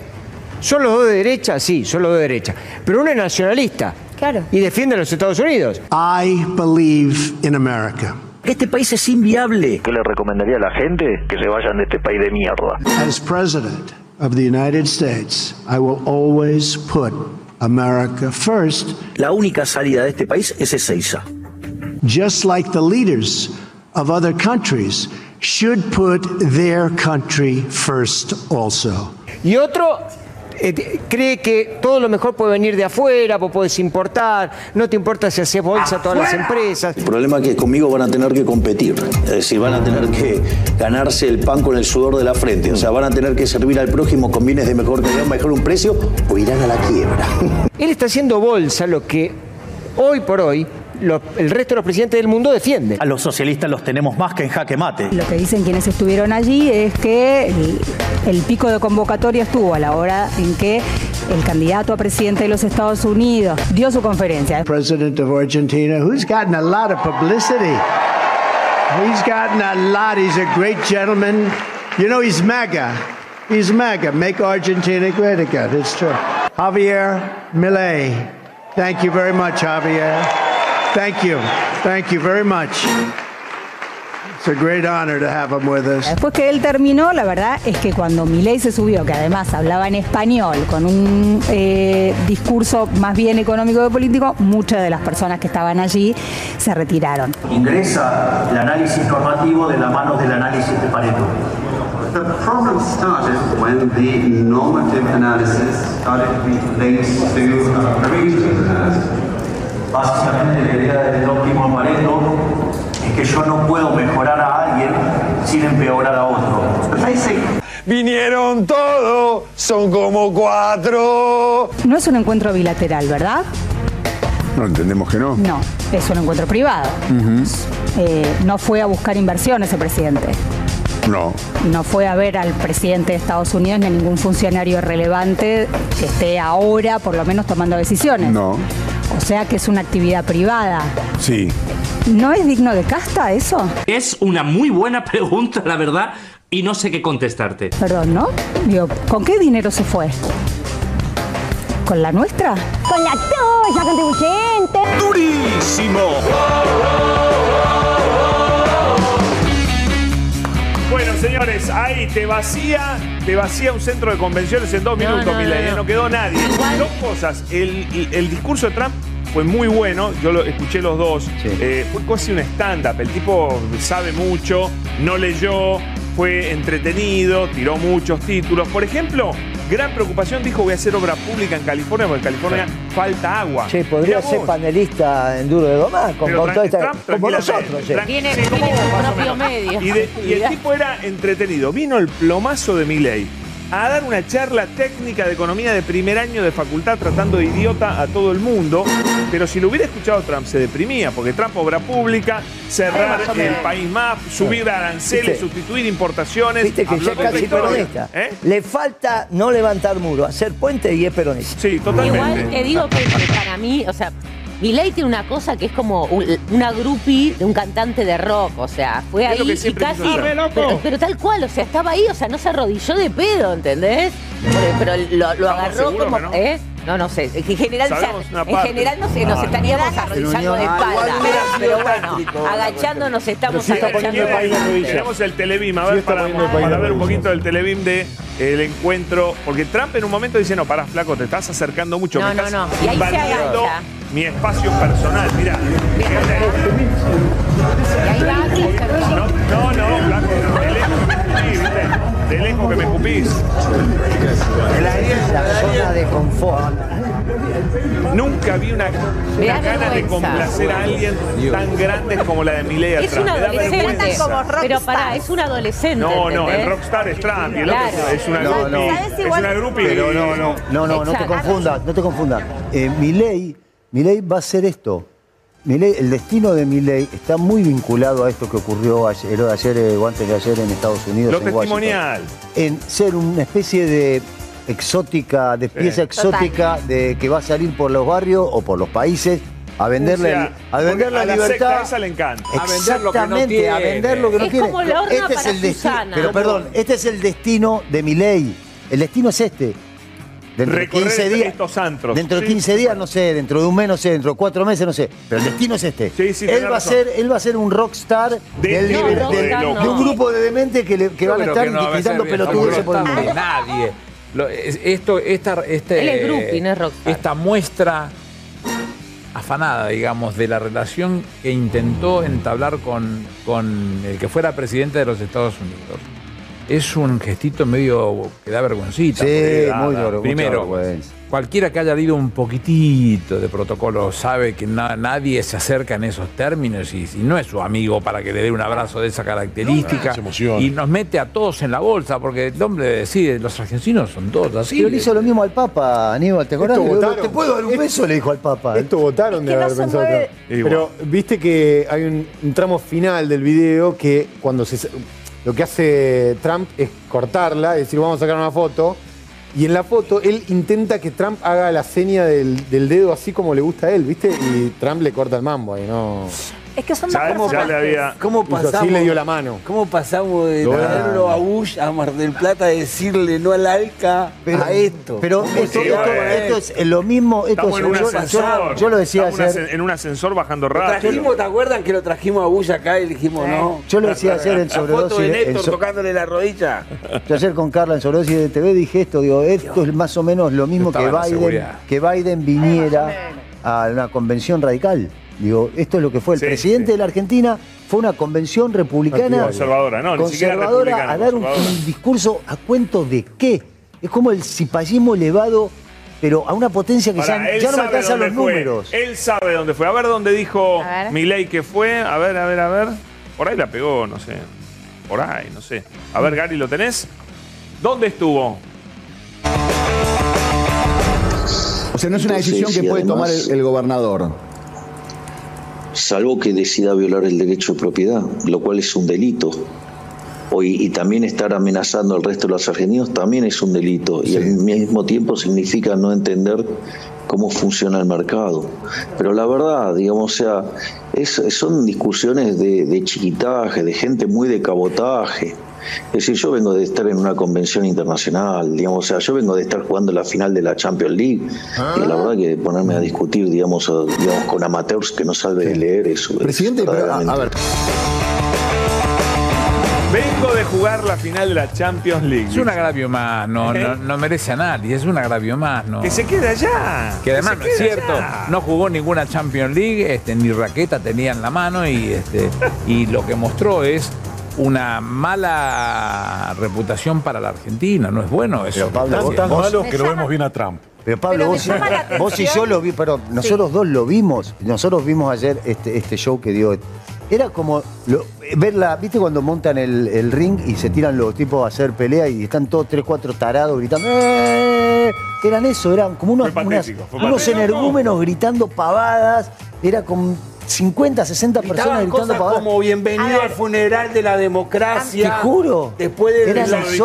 ¿Son los dos de derecha? Sí, son los dos de derecha. Pero uno es nacionalista. Claro. Y defiende a los Estados Unidos. I believe in America. Este país es inviable. ¿Qué le recomendaría a la gente? Que se vayan de este país de mierda. As President of the United States, I will always put America first. La única salida de este país es Ezeiza. Just like the leaders of other countries should put their country first also. Y otro eh, cree que todo lo mejor puede venir de afuera, vos podés importar, no te importa si haces bolsa a todas las empresas. El problema es que conmigo van a tener que competir, es decir, van a tener que ganarse el pan con el sudor de la frente, o sea, van a tener que servir al prójimo con bienes de mejor calidad, mejor un precio, o irán a la quiebra. Él está haciendo bolsa lo que hoy por hoy lo- el resto de los presidentes del mundo defiende. A los socialistas los tenemos más que en jaque mate. Lo que dicen quienes estuvieron allí es que el, el pico de convocatoria estuvo a la hora en que el candidato a presidente de los Estados Unidos dio su conferencia. President of Argentina, who's gotten a lot of publicity. He's gotten a lot. He's a great gentleman. You know, he's mega. He's mega. Make Argentina great again. It's true. Javier Milei. Thank you very much, Javier. Thank you. Thank you very much. It's a great honor to have him with us. Después que él terminó, la verdad es que cuando Milei se subió, que además hablaba en español, con un eh, discurso más bien económico que político, muchas de las personas que estaban allí se retiraron. Ingresa el análisis normativo de la mano del análisis de Pareto. The problem started when the normative analysis started to be linked to uh. Básicamente la idea del óptimo Pareto es que yo no puedo mejorar a alguien sin empeorar a otro. Vinieron todos, son como cuatro. No es un encuentro bilateral, ¿verdad? No, entendemos que no. No, es un encuentro privado. Eh, no fue a buscar inversiones el presidente. No. No fue a ver al presidente de Estados Unidos ni a ningún funcionario relevante que esté ahora, por lo menos, tomando decisiones. No. O sea que es una actividad privada. Sí. ¿No es digno de casta eso? Es una muy buena [laughs] pregunta, la verdad, y no sé qué contestarte. Perdón, ¿no? Digo, ¿con qué dinero se fue? ¿Con la nuestra? Con la tuya, contribuyente. ¡Durísimo! Señores, ahí te vacía, te vacía un centro de convenciones en dos minutos, no, no, no. no quedó nadie. Dos cosas. El, el- el discurso de Trump fue muy bueno, yo lo escuché los dos. Eh, fue casi un stand-up. El tipo sabe mucho, no leyó, fue entretenido, tiró muchos títulos. Por ejemplo, gran preocupación dijo voy a hacer obra pública en California, porque en California falta agua. Che, podría ser panelista en Duro de Domar, con, Pero con toda esta- Trump, como nosotros. Tiene, su propio medio. Y, de- y el tipo era entretenido. Vino el plomazo de Milei a dar una charla técnica de economía de primer año de facultad tratando de idiota a todo el mundo. Pero si lo hubiera escuchado Trump se deprimía, porque Trump obra pública, cerrar el país más, subir aranceles, Viste. sustituir importaciones. Viste que ya casi peronista. ¿Eh? Le falta no levantar muro, hacer puente y es peronista. Sí, Igual te digo que, que para mí, o sea, Milei tiene una cosa que es como un- una groupie de un cantante de rock, o sea, fue ahí y casi. Pero, pero tal cual, o sea, estaba ahí, o sea, no se arrodilló de pedo, ¿entendés? Pero, lo, lo agarró como. que no? ¿Eh? No, no sé. En general, ya- Sabemos una en parte. general no sé, nos Ah, estaríamos arrodillando de Ah, espalda. igual hubiera sido Pero bueno, táctico la agachando nos estamos Sí, está agachando. poniendo el país de rodillas. Tenemos el Televim, a ver, está para, poniendo el país para ver un poquito del Televim de el encuentro. Porque Trump en un momento dice, no, pará, flaco, te estás acercando mucho. No, me no, estás no. Y ahí se invadiendo agacha. mi espacio personal. Mirá. No, no, no, flaco, no, de lejos que me escupís, ¿viste? De lejos que me escupís. La zona de confort. Nunca vi una, una gana de vergüenza. complacer a alguien tan grande como la de Milei Es atrás. un Me da adolescente. vergüenza. Pero pará, es un adolescente. No, no, ¿entendés? el rockstar es Trump y el otro Claro. es una No, groupie. no. Es una groupie. Pero no, no, no, no, no te Exacto. confundas, no te confundas. Eh, Milei, Milei va a hacer esto. Milei, el destino de Milei está muy vinculado a esto que ocurrió ayer, ayer eh, o antes de ayer en Estados Unidos. Lo en Washington. testimonial. En ser una especie de exótica, de pieza exótica de que va a salir por los barrios o por los países a venderle, O sea, a vender la a la libertad. secta esa le encanta. A vender lo que no tiene. A vender lo que no Es tiene. como la horna este es para el destino. Susana. Pero perdón, este es el destino de mi ley. El destino es este. Dentro de Recorrer 15 días. estos antros. Dentro de Sí. 15 días, no sé, dentro de un mes, no sé, dentro de cuatro meses, no sé. Pero el destino es este. sí, él, va a ser, él va a ser un rockstar De del no, liber- rockstar del- no. de un grupo de dementes que, le- que Yo van a estar gritando ser pelotudeces por el mundo. de nadie. Lo- es- esto, esta, este, Él es groupie, no es rockstar. esta muestra afanada, digamos, de la relación que intentó entablar con, con el que fuera presidente de los Estados Unidos. Es un gestito medio que da vergüencita. Sí, muy mucha Primero, vergüenza. cualquiera que haya leído un poquitito de protocolo sabe que na- nadie se acerca en esos términos y, y no es su amigo para que le dé un abrazo de esa característica. emociona. y nos mete a todos en la bolsa, porque el hombre decide, los argentinos son todos así. Pero le hizo lo mismo al Papa, Aníbal, ¿te acordás? Votaron. ¿Te puedo dar un beso? Le dijo al Papa. Esto votaron de Es que no haber se pensado. Pero viste que hay un, un tramo final del video que cuando se lo que hace Trump es cortarla, es decir, vamos a sacar una foto. Y en la foto él intenta que Trump haga la seña del, del dedo así como le gusta a él, ¿viste? Y Trump le corta el mambo ahí, ¿no? Es que son ya le había- ¿Cómo Hizo así pasamos, le dio la mano. ¿Cómo pasamos de Lo traerlo a Bush a Mar del Plata a decirle no al ALCA Pero, a esto? pero ¿Cómo esto, eh? esto es lo mismo. Esto Estamos es, en un yo, ascensor. yo- yo lo decía Estamos en un ayer. ascen- en un ascensor bajando Lo rápido. trajimos, ¿te acuerdan que lo trajimos a Bush acá y dijimos no? Yo lo decía ayer en La foto de sobredosis. en Néstor so- tocándole la rodilla. Yo ayer con Carla en Sobredosis de TV dije esto, digo, esto es más o menos lo mismo que Biden, que Biden viniera a una convención radical. Digo, esto es lo que fue. El Sí, presidente sí. de la Argentina fue una convención republicana Conservadora, no, ni siquiera republicana, a dar un, discurso a cuento de qué. Es como el cipallismo elevado, pero a una potencia que ya, ya no me alcanzan los fue. números. Él sabe dónde fue. A ver dónde dijo. Milei que fue. A ver, a ver, a ver. Por ahí la pegó, no sé. Por ahí, no sé. A ver, Gary, ¿lo tenés? ¿Dónde estuvo? O sea, no es una decisión que puede tomar el gobernador. Salvo que decida violar el derecho de propiedad, lo cual es un delito. O y, y también estar amenazando al resto de los argentinos también es un delito y al mismo tiempo significa no entender cómo funciona el mercado. Pero la verdad, digamos, o sea, es- son discusiones de, de chiquitaje, de gente muy de cabotaje. Es decir, yo vengo de estar en una convención internacional, digamos, o sea, yo vengo de estar jugando la final de la Champions League y la verdad que ponerme a discutir, digamos, a- digamos con amateurs que no saben leer eso. es Presidente, pero, a, a ver, Vengo de jugar la final de la Champions League. Es un agravio más, no, no, no merece análisis, es un agravio más. No. Que se quede allá. Que además no es cierto, allá. no jugó ninguna Champions League, este, ni raqueta tenía en la mano y, este, y lo que mostró es una mala reputación para la Argentina. No es bueno eso. Pero, Pablo, Tan, vos- tan malo que lo vemos bien a Trump. Pero Pablo, Pero vos, la vos y yo lo vi, pero nosotros dos lo vimos. Nosotros vimos ayer este, este show que dio. Era como lo- verla, ¿viste cuando montan el, el ring y se tiran los tipos a hacer pelea y están todos tres, cuatro tarados gritando? "¡Eh!"? Eran eso, eran como unos, Fue patético, unas- fue unos energúmenos gritando pavadas. Era con 50, 60 personas Gritaban gritando cosas pavadas. como bienvenido al funeral de la democracia. Te juro. Después de Era la. Sí,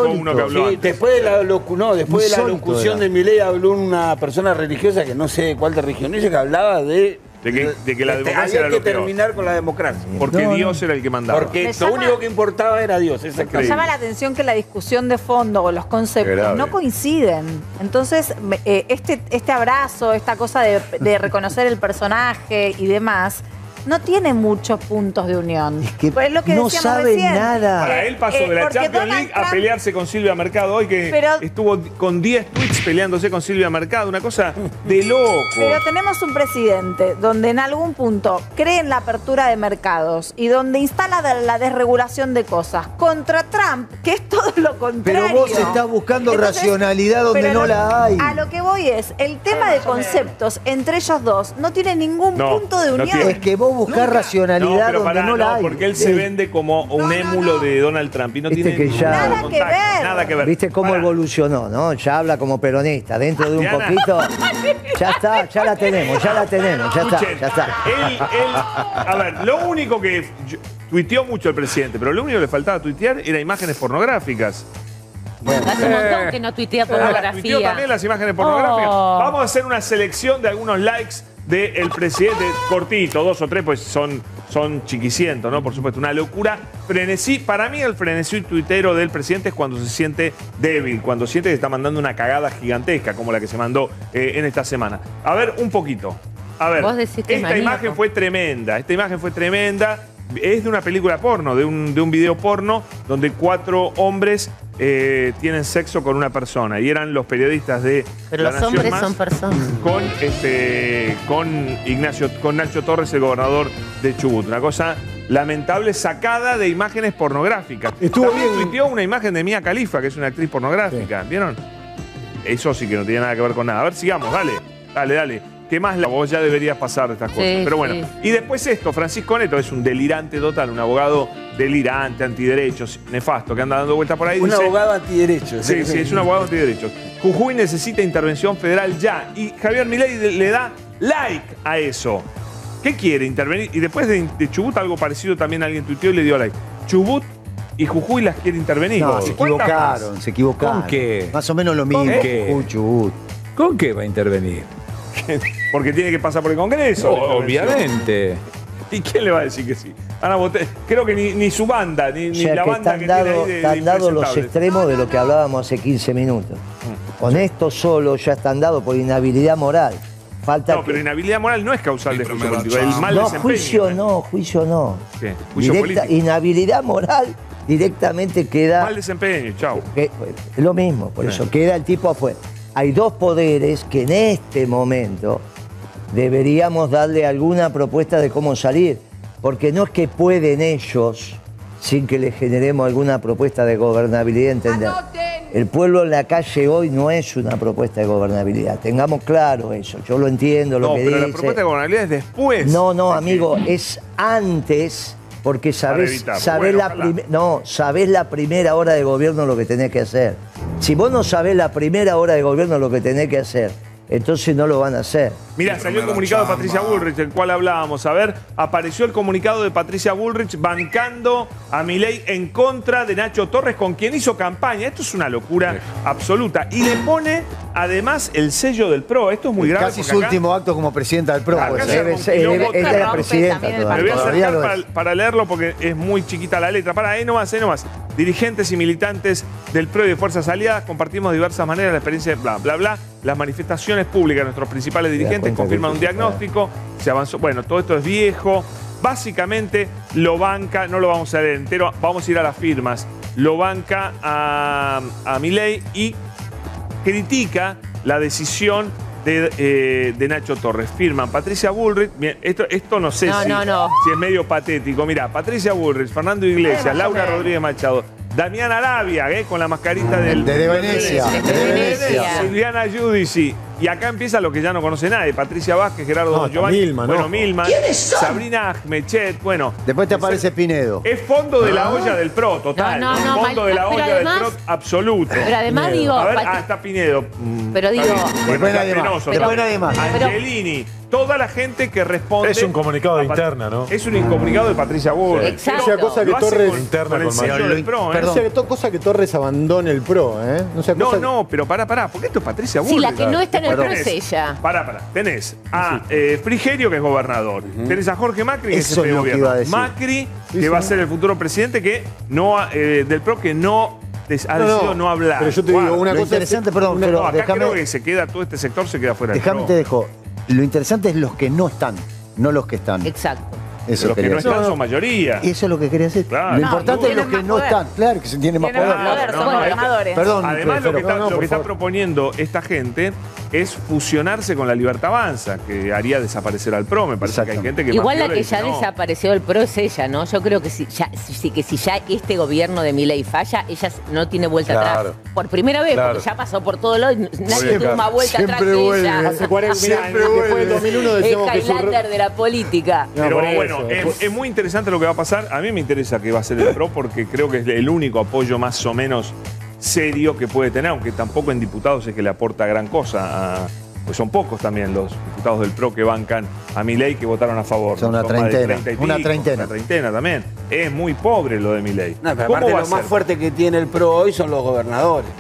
después de la, locu- no, después de la locución era. de Milei habló una persona religiosa que no sé de cuál de religión es, que hablaba de De que, de que la Este, democracia había era lo que peor. terminar con la democracia. Porque No, Dios no. era el que mandaba. Porque Me lo llama- único que importaba era Dios. Esa Me llama la atención que la discusión de fondo o los conceptos Grave. no coinciden. Entonces, me- eh, este, este abrazo, esta cosa de, de reconocer el personaje y demás, no tiene muchos puntos de unión. que Pues es lo que no decíamos sabe recién. nada. Para él pasó eh, de la Champions Donald League a pelearse con Silvia Mercado hoy, que Pero- estuvo con 10 tweets peleándose con Silvia Mercado. Una cosa de loco. Pero tenemos un presidente donde en algún punto cree en la apertura de mercados y donde instala la desregulación de cosas contra Trump, que es todo lo contrario. Pero vos estás buscando Entonces, racionalidad donde no lo- la hay. A lo que voy es, el tema de conceptos entre ellos dos no tiene ningún No, punto de no unión. tiene. Es que vos buscás No, racionalidad pero donde pará, no la hay. porque él se vende como un émulo de Donald Trump y no Viste tiene que ya- nada, Nada que ver. Nada que ver. ¿Viste cómo evolucionó, no? Ya habla como peronista. Dentro de un Diana. poquito. Ya está, ya la tenemos, ya la tenemos, ya está, Escuchen, ya está. Él, él- a ver, lo único que yo- tuiteó mucho el presidente, pero lo único que le faltaba tuitear era imágenes pornográficas. Hace un montón que no tuitea Ah, Tuiteó pornografía. también las imágenes pornográficas. Oh. Vamos a hacer una selección de algunos likes del presidente, cortito, dos o tres, pues son, son chiquicientos, ¿no? Por supuesto, una locura. Frenesí, para mí el frenesí tuitero del presidente es cuando se siente débil, cuando siente que está mandando una cagada gigantesca, como la que se mandó eh, en esta semana. A ver, un poquito. A ver, esta maníaco. imagen fue tremenda, esta imagen fue tremenda. Es de una película porno, de un, de un video porno, donde cuatro hombres eh, tienen sexo con una persona. Y eran los periodistas de Pero La los Nación hombres Más son personas. con este con Ignacio con Nacho Torres el gobernador de Chubut. Una cosa lamentable sacada de imágenes pornográficas. Estuvo También bien. tuiteó una imagen de Mia Khalifa que es una actriz pornográfica. Vieron eso sí que no tiene nada que ver con nada. A ver sigamos dale. Dale dale ¿Qué más la vos ya deberías pasar de estas cosas? Sí, Pero bueno, sí. y después esto, Francisco Neto es un delirante total, un abogado delirante, antiderechos, nefasto, que anda dando vueltas por ahí. Un dice- abogado antiderechos. Sí, sí, es un abogado antiderechos. Jujuy necesita intervención federal ya. Y Javier Milei le- da like a eso. ¿Qué quiere? Intervenir. Y después de, de Chubut, algo parecido también alguien tuiteó y le dio like. Chubut y Jujuy las quiere intervenir. No, se ¿Cuántas equivocaron, más? se equivocaron. ¿Con qué? Más o menos lo mismo. ¿Con qué? Chubut. ¿Con qué va a intervenir? Porque tiene que pasar por el Congreso. Obviamente. ¿Y quién le va a decir que sí? Creo que ni, ni su banda, ni, O ni sea la que banda están que tiene ahí de, de están dados los extremos de lo que hablábamos hace 15 minutos. Mm. Con esto solo ya están dados por inhabilidad moral. Falta No, que- pero inhabilidad moral no es causal de juicio político. El mal no, desempeño. juicio no, juicio no. ¿Qué? Juicio Directa- político. inhabilidad moral directamente queda Mal desempeño, chau. que- es lo mismo, por Sí. eso queda el tipo afuera. Hay dos poderes que en este momento deberíamos darle alguna propuesta de cómo salir, porque no es que pueden ellos sin que les generemos alguna propuesta de gobernabilidad entender. El pueblo en la calle hoy no es una propuesta de gobernabilidad, tengamos claro eso, yo lo entiendo, lo No, que pero la propuesta de gobernabilidad es después. No, no, amigo, es antes, porque sabés, evitar. sabés Bueno, la no, sabés la primera hora de gobierno lo que tenés que hacer. Si vos no sabés la primera hora de gobierno lo que tenés que hacer, entonces no lo van a hacer. Mira, salió el comunicado de Patricia Bullrich, del cual hablábamos. A ver, apareció el comunicado de Patricia Bullrich bancando a Milei en contra de Nacho Torres, con quien hizo campaña. Esto es una locura absoluta. Y le pone, además, el sello del PRO. Esto es muy grave. Casi su acá- último acto como presidenta del PRO. Ser- quilombo debe- es de la presidenta Me voy a acercar para leerlo porque es muy chiquita la letra. Para, ahí nomás, ahí nomás. Dirigentes y militantes del PRO y de Fuerzas Aliadas compartimos de diversas maneras la experiencia de bla, bla, bla. Las manifestaciones públicas de nuestros principales dirigentes confirman un diagnóstico. Se avanzó. Bueno, todo esto es viejo. Básicamente lo banca, no lo vamos a leer entero, vamos a ir a las firmas. Lo banca a, a Milei y critica la decisión de, eh, de Nacho Torres. Firman Patricia Bullrich. Bien, esto, esto no sé No, si, no, no. si es medio patético. Mira, Patricia Bullrich, Fernando Iglesias, Laura. Rodríguez Machado, Damián Arabia, ¿eh? con la mascarita del. Desde Venecia, Desde desde Venecia. Silviana Giudici. Y acá empieza lo que ya no conoce nadie. Patricia Vázquez, Gerardo No, hasta Giovanni. Milman, bueno, ojo. Milman. ¿Quiénes son? Sabrina Ahmechet. Bueno. Después te aparece Pinedo. Es fondo de la olla del PRO, total. No, no, no, fondo mal- de la olla además- del PRO absoluto. Pero además Pinedo. digo, A ver, Pati- ah, está Pinedo. Mm, Pero digo-. Después Bueno, nadie más. Después nadie más. Angelini, toda la gente que responde. Es un comunicado de interna, ¿no? Es un comunicado de Patricia Bull. Exacto. Esa cosa que Torres- con- Interna con el con del PRO, ¿eh? No sea to- cosa que Torres abandone el PRO, ¿eh? No, sea No, cosa no, pero pará, pará, porque esto es Patricia Sí, Bull. la que no está en el PRO es ella. Pará, pará. Tenés a eh, Frigerio, que es gobernador. Tenés a Jorge Macri, que es que gobierno. Macri, Sí, que va a sí. ser el futuro presidente, que no eh, del PRO, que no ha No, decidido no hablar. pero yo te digo, una cosa es- interesante, perdón, pero acá déjame, creo que se queda, todo este sector se queda fuera del déjame te dejo. Lo interesante es los que no están, no los que están. Exacto. Eso Los que no están son mayoría. Eso es lo que quería decir. Claro. Lo No, importante es los que no poder. están. Claro, que se tiene más Tienen poder. no. Perdón, Además, lo que está, lo que proponiendo esta gente es fusionarse con la Libertad Avanza, que haría desaparecer al PRO. Me parece que hay gente que Igual la que ya no. desapareció del PRO es ella, ¿no? Yo creo que si ya, si, que si ya este gobierno de Milei falla, ella no tiene vuelta Claro. atrás. Por primera vez, Claro. porque ya pasó por todo y nadie Siempre- tuvo más vuelta atrás siempre que vuelve. ella. Hace 40 mirá, Siempre después del vuelve. 2001 Es decíamos que su re- Highlander de la política. No, Pero por bueno, es, es muy interesante lo que va a pasar. A mí me interesa que va a ser el PRO porque creo que es el único apoyo más o menos serio que puede tener, aunque tampoco en diputados es que le aporta gran cosa. a- pues son pocos también los diputados del PRO que bancan a Milei que votaron a favor. Son una treintena, 30 y una treintena. Una treintena también. Es muy pobre lo de Milei. No, pero ¿Cómo aparte lo más fuerte que tiene el PRO hoy son los gobernadores.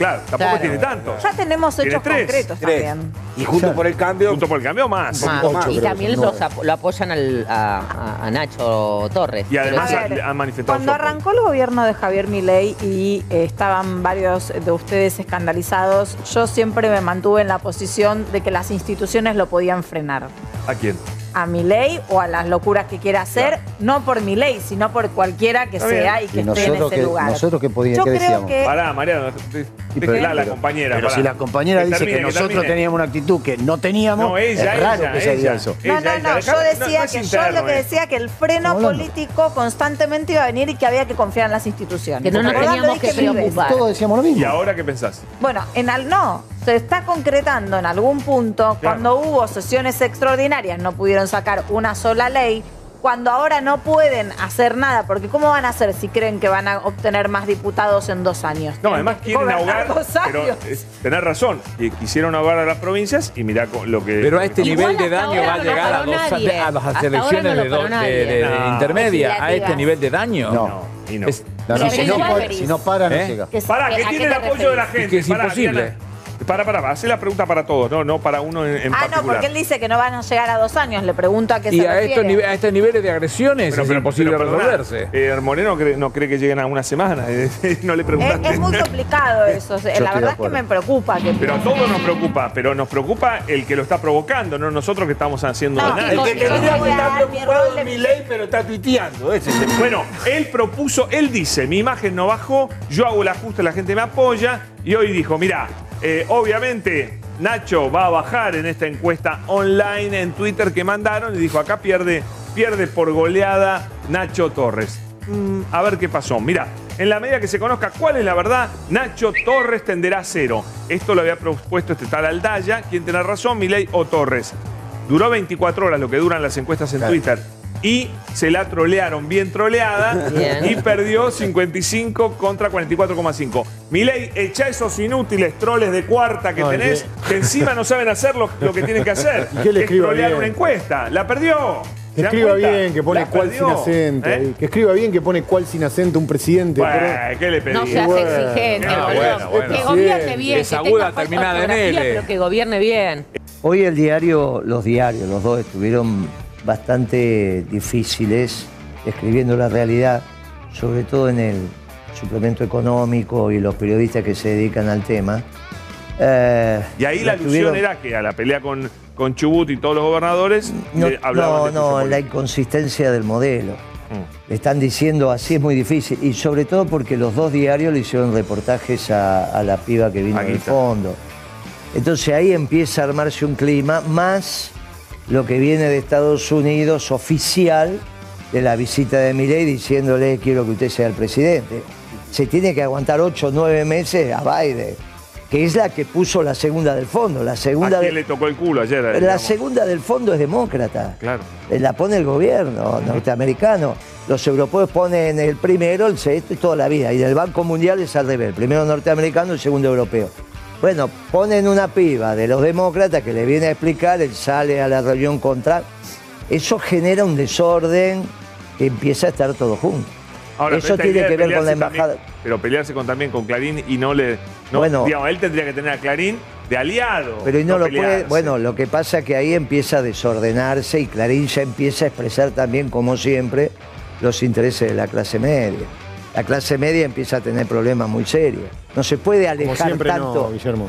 Claro, tampoco Claro. tiene tantos. Ya tenemos Tiene hechos tres, concretos Tres. también. Y junto por el cambio, Junto por el cambio más. Más. Ocho, y creo que también los lo apoyan al- a, a- a Nacho Torres. Y además A ver, han manifestado Cuando su apoyo. arrancó el gobierno de Javier Milei y eh, estaban varios de ustedes escandalizados, yo siempre me mantuve en la posición de que las instituciones lo podían frenar. ¿A quién? A Milei o a las locuras que quiera hacer, no por Milei, sino por cualquiera que Está bien. sea y que Y esté en ese que, lugar. nosotros que podíamos, ¿qué decíamos? que Pará, Mariano, pero- déjela a la compañera. Pero pará. si la compañera Que dice termine, que nosotros termine. teníamos una actitud que no teníamos, No, ella, es raro ella, que se diga eso. No, Ella, no, no, yo decía no que yo lo que decía que el freno político constantemente iba a venir y que había que confiar en las instituciones. Que no nos teníamos que preocupar. Todos decíamos lo mismo. ¿Y ahora qué pensás? Bueno, en al no, se está concretando en algún punto cuando hubo sesiones extraordinarias, no pudieron sacar una sola ley. Cuando ahora no pueden hacer nada, porque ¿cómo van a hacer si creen que van a obtener más diputados en dos años? No, además quieren ahogar. dos Pero años. eh, tenés razón. Quisieron ahogar a las provincias y mirá lo que. Pero a este nivel de daño va a llegar a, dos, a las Hasta elecciones de, lo paró do- de- nadie. de- de No. intermedia. A este nivel de daño. No. Y no. Es- No, no, Pero si, no, si no para, no ¿Eh? llega. Que- Para, ¿a que tiene el apoyo de la gente. que es imposible. Diana. Para, para, hace la pregunta para todos, no, no para uno en, en Ah, no, particular. porque él dice que no van a llegar a dos años. Le pregunto a qué Y se a refiere. estos, nive- a estos niveles de agresiones Pero- es pero- imposible pero perdona, resolverse. eh, Moreno cree- no cree que lleguen a una semana. [laughs] no le Es, preguntaste. es muy complicado eso. [laughs] estoy la verdad es que me preocupa que Pero a todos nos preocupa, pero nos preocupa el que lo está provocando, no nosotros que estamos haciendo No, daño. el que tendría yo que voy a estar preocupado es mi ley, pero está tuiteando. Ese es el Bueno, él propuso, él dice, mi imagen no bajó, yo hago el ajuste, la gente me apoya, y hoy dijo, mira, eh, obviamente Nacho va a bajar en esta encuesta online en Twitter que mandaron, y dijo, acá pierde, pierde por goleada Nacho Torres. Mm, a ver qué pasó. Mira, en la medida que se conozca cuál es la verdad, Nacho Torres tenderá a cero. Esto lo había propuesto este tal Aldaya, quien tiene razón, Milei o Torres. Duró 24 horas lo que duran las encuestas en Twitter. Y se la trolearon bien troleada Bien. y perdió 55 contra 44,5. Milei, echa esos inútiles troles de cuarta que No, tenés, ¿y que encima no saben hacer lo, lo que tienen que hacer. [laughs] ¿Y qué le que es trolear bien? una encuesta. La perdió. Que ¿Se dan escriba bien, que pone cuál sin acento. ¿Eh? ahí. Que escriba bien, que pone cuál sin acento un presidente. Bueno, pero- ¿qué le pedí? No seas Bueno, exigente, no, boludo. bueno, bueno. Que gobierne bien. Que aguda terminada en. Pero que gobierne bien. Hoy el diario, los diarios, los dos estuvieron bastante difíciles escribiendo la realidad, sobre todo en el suplemento económico y los periodistas que se dedican al tema. Eh, Y ahí la alusión era que a la pelea con, con Chubut y todos los gobernadores No, le hablaban no, de no, la inconsistencia del modelo. Mm. Están diciendo así es muy difícil. Y sobre todo porque los dos diarios le hicieron reportajes a, a la piba que vino del fondo. Entonces ahí empieza a armarse un clima, más lo que viene de Estados Unidos oficial de la visita de Milei diciéndole quiero que usted sea el presidente. Se tiene que aguantar ocho o nueve meses a Biden, que es la que puso la segunda del fondo. La segunda ¿A quién de- le tocó el culo ayer? la digamos? segunda del fondo es demócrata. Claro. Eh, La pone el gobierno norteamericano. Los europeos ponen el primero, el sexto y toda la vida. Y del Banco Mundial es al revés. El primero norteamericano, el segundo europeo. Bueno, ponen una piba de los demócratas que le viene a explicar, él sale a la reunión contra. Eso genera un desorden que empieza a estar todo junto. Ahora, Eso tiene que ver con la embajada. también- pero pelearse con, también con Clarín y no le. No, Bueno. digamos, él tendría que tener a Clarín de aliado. Pero y no, lo puede. Bueno, lo que pasa es que ahí empieza a desordenarse y Clarín ya empieza a expresar también, como siempre, los intereses de la clase media. La clase media empieza a tener problemas muy serios. No se puede Como alejar siempre tanto. no, Guillermo.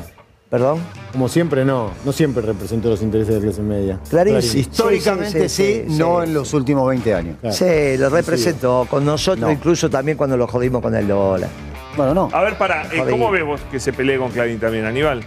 ¿Perdón? Como siempre no. No siempre representó los intereses de la clase media. Clarín, Históricamente Sí, sí, sí, sí, no sí. en los últimos 20 años. Sí, lo representó. Con nosotros, No. incluso también cuando lo jodimos con el dólar. Bueno, no. A ver, para, eh. ¿cómo ves vos que se pelee con Clarín también, Aníbal?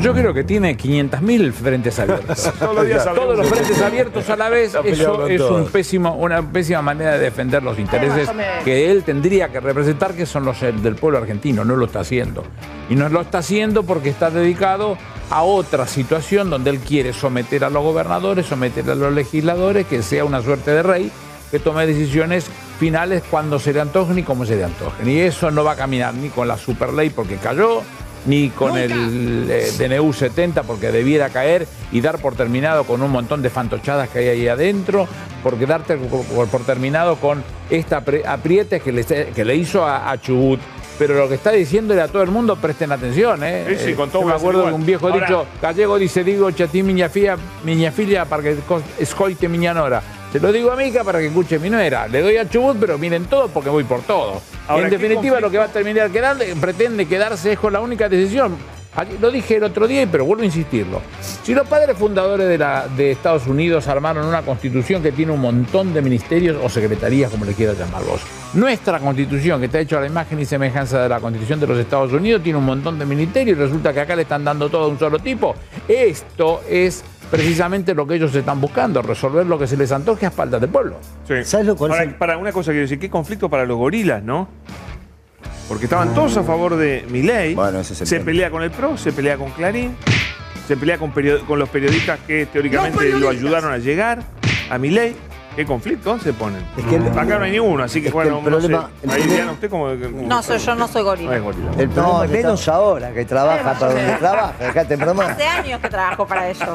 Yo creo que tiene 500.000 frentes abiertos. [laughs] Todos los días Todos hablamos los de- frentes abiertos a la vez, eso es un pésimo, una pésima manera de defender los intereses que él tendría que representar, que son los del pueblo argentino. No lo está haciendo. Y no lo está haciendo porque está dedicado a otra situación donde él quiere someter a los gobernadores, someter a los legisladores, que sea una suerte de rey, que tome decisiones finales cuando se le antojen y como se le antojen. Y eso no va a caminar ni con la superley porque cayó, ni con el eh, DNU 70 porque debiera caer y dar por terminado con un montón de fantochadas que hay ahí adentro, porque darte por, por terminado con esta aprietes que le, que le hizo a, a Chubut. Pero lo que está diciéndole a todo el mundo, presten atención, ¿eh? Sí, sí, con todo Yo me acuerdo de un viejo Ahora- dicho, gallego dice, digo, chatí miña fía, miña filia para que escoite miña nora. Se lo digo a Mica para que escuche mi nuera. Le doy a Chubut, pero miren todo porque voy por todo. Ahora, en ¿qué definitiva, lo que va a terminar quedando, pretende quedarse es con la única decisión. Lo dije el otro día, pero vuelvo a insistirlo. Si los padres fundadores de, la, de Estados Unidos armaron una constitución que tiene un montón de ministerios o secretarías, como le quieras llamar vos, nuestra constitución, que está hecha a la imagen y semejanza de la constitución de los Estados Unidos, tiene un montón de ministerios y resulta que acá le están dando todo a un solo tipo. Esto es precisamente lo que ellos están buscando, resolver lo que se les antoje a espaldas del pueblo. Sí. ¿Sabes lo cual es el- para una cosa quiero decir, qué conflicto para los gorilas, ¿no? Porque estaban todos a favor de Milei. Bueno, ese es el se tema. pelea con el PRO, se pelea con Clarín, se pelea con, los periodistas que teóricamente lo ayudaron a llegar a Milei. ¿Qué conflicto se ponen? Es que el- Acá no hay ninguno, así que es que bueno, no sé. Ahí usted como... No, soy yo, no soy No gorila. es gorila. El No, menos está- ahora que trabaja para donde trabaja. Dejate broma. Hace años que trabajo para ellos.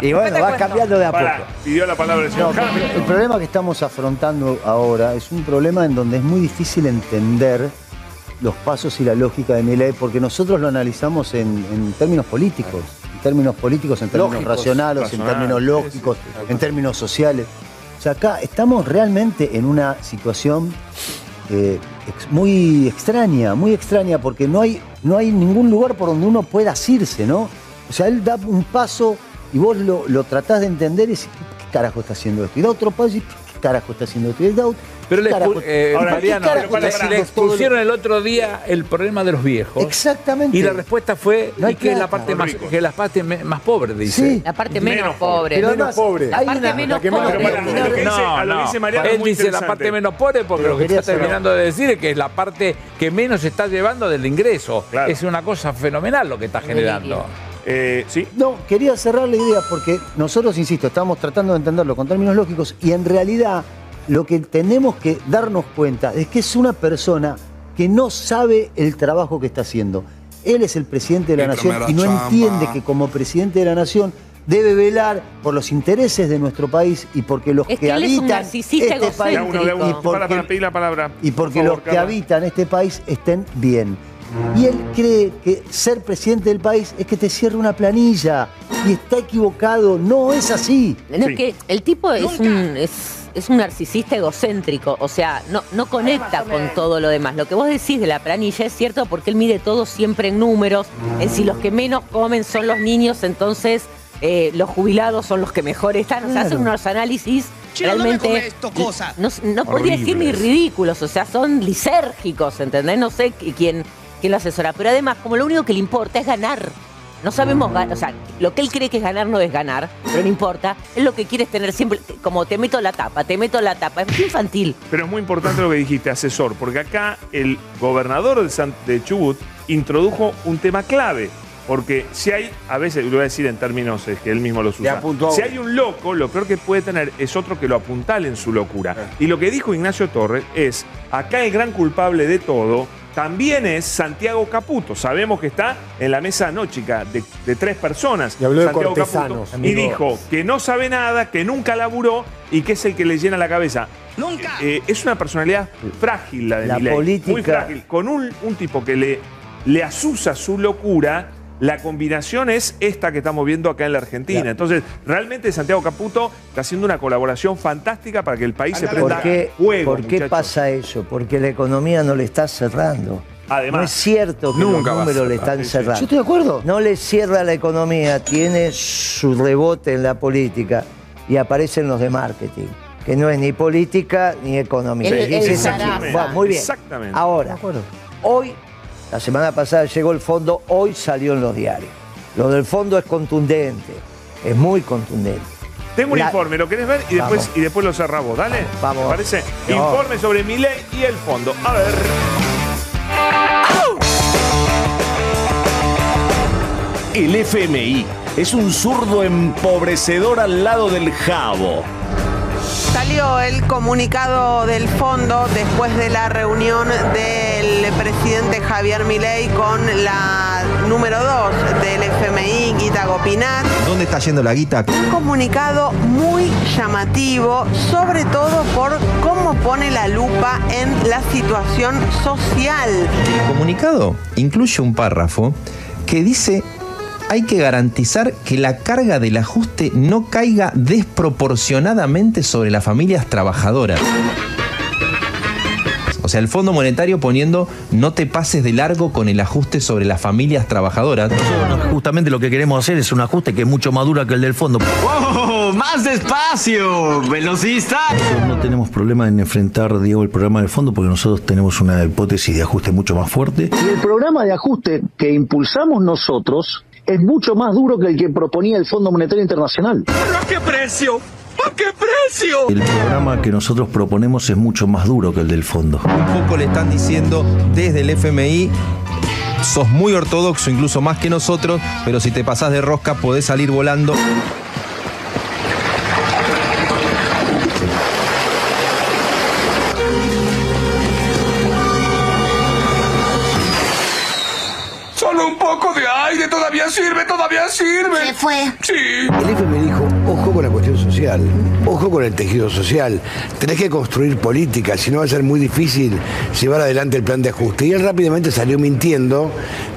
Y bueno, vas cambiando de a poco. Para, pidió la palabra el No, señor Jaime. el problema que estamos afrontando ahora es un problema en donde es muy difícil entender los pasos y la lógica de mi ley, porque nosotros lo analizamos en, en términos políticos, en términos políticos, en términos Lógicos, racionales, en términos lógicos, en términos sociales. O sea, acá estamos realmente en una situación eh, muy extraña, muy extraña, porque no hay, no hay ningún lugar por donde uno pueda asirse, ¿no? O sea, él da un paso y vos lo, lo tratás de entender y decís, ¿qué carajo está haciendo esto? Y da otro paso y ¿qué carajo está haciendo esto? Y da otro, Pero ¿qué le, carajo- expu- eh, Ahora, ¿qué Mariano, carajo para, está para, le haciendo todo lo- expusieron el otro día el problema de los viejos. Exactamente. Y la respuesta fue No hay y que, la parte más, que la parte me- más pobre, dice. Sí. La parte Menos menos, pobre. pobre. Pero Menos pobre. La parte una- menos que menos pobre. Para, No, que que Mariano es Él dice la parte menos pobre porque Pero lo que está terminando de decir es que es la parte que menos se está llevando del ingreso. Claro. Es una cosa fenomenal lo que está generando. Eh, sí, No, quería cerrar la idea porque nosotros, insisto, estamos tratando de entenderlo con términos lógicos y en realidad lo que tenemos que darnos cuenta es que es una persona que no sabe el trabajo que está haciendo. Él es el presidente de la nación y no entiende que como presidente de la nación debe velar por los intereses de nuestro país y porque los Es que, que él es un habitan este país uno, uno. y Para, porque, para pedir la palabra. y por porque favor, los que Carla. habitan este país estén bien. Y él cree que ser presidente del país es que te cierre una planilla y está equivocado. No es así. No, Sí. es que el tipo es un, es, es un narcisista egocéntrico, o sea, no, no conecta con todo lo demás. Lo que vos decís de la planilla es cierto porque él mide todo siempre en números, en si los que menos comen son los niños, entonces eh, los jubilados son los que mejor están. O sea, hacen unos análisis realmente... No, no podría decir ni ridículos, o sea, son lisérgicos, ¿entendés? No sé qui- quién, quién lo asesora, pero además, como lo único que le importa es ganar. No sabemos ganar, o sea, lo que él cree que es ganar no es ganar, pero no importa. Él lo que quiere es tener siempre, como te meto la tapa, te meto la tapa. Es infantil. Pero es muy importante lo que dijiste, asesor, porque acá el gobernador de, San- de Chubut introdujo un tema clave. Porque si hay, a veces, lo voy a decir en términos eh, que él mismo los Le usa, si hay un loco, lo peor que puede tener es otro que lo apuntale en su locura. Y lo que dijo Ignacio Torres es, acá el gran culpable de todo también es Santiago Caputo. Sabemos que está en la mesa anóchica de, de tres personas. Y habló de Santiago cortesanos, Caputo, y dijo que no sabe nada, que nunca laburó y que es el que le llena la cabeza. ¡Nunca! es una personalidad frágil la de La Milei. Muy frágil. Con un, un tipo que le, le asusa su locura, la combinación es esta que estamos viendo acá en la Argentina. Entonces, realmente Santiago Caputo está haciendo una colaboración fantástica para que el país se prenda ¿Por qué, por qué muchachos. pasa eso? Porque la economía no le está cerrando. Además. no es cierto que Nunca los números le están cerrando. Yo estoy de acuerdo. No le cierra la economía, tiene su rebote en la política y aparecen los de marketing, que no es ni política ni economía. El- el Sí, zaraza. Bueno, muy bien. Exactamente. Ahora, hoy, la semana pasada llegó el fondo, hoy salió en los diarios. Lo del fondo es contundente, es muy contundente. Tengo un La- informe, ¿lo querés ver? Y después, y después lo cerramos, ¿dale? Vamos. ¿Te parece? No. Informe sobre mi ley y el fondo. A ver. El FMI es un zurdo empobrecedor al lado del jabo. Salió el comunicado del fondo después de la reunión del presidente Javier Milei con la número 2 del FMI, Guita Gopinat. ¿Dónde está yendo la guita? Un comunicado muy llamativo, sobre todo por cómo pone la lupa en la situación social. El comunicado incluye un párrafo que dice hay que garantizar que la carga del ajuste no caiga desproporcionadamente sobre las familias trabajadoras. O sea, el Fondo Monetario poniendo no te pases de largo con el ajuste sobre las familias trabajadoras. Justamente lo que queremos hacer es un ajuste que es mucho más duro que el del fondo. ¡Oh! ¡Más despacio! ¡Velocista! Nosotros no tenemos problema en enfrentar, Diego, el programa del fondo porque nosotros tenemos una hipótesis de ajuste mucho más fuerte. Y el programa de ajuste que impulsamos nosotros es mucho más duro que el que proponía el Fondo Monetario Internacional. ¿Pero a qué precio? ¿A qué precio? El programa que nosotros proponemos es mucho más duro que el del fondo. Un poco le están diciendo desde el FMI. Sos muy ortodoxo, incluso más que nosotros, pero si te pasás de rosca podés salir volando. Solo un poco de aire, todavía sirve, todavía sirve. ¿Qué fue? Sí. El FMI dijo, ojo con la cuestión social, ojo con el tejido social, tenés que construir políticas, si no va a ser muy difícil llevar adelante el plan de ajuste. Y él rápidamente salió mintiendo,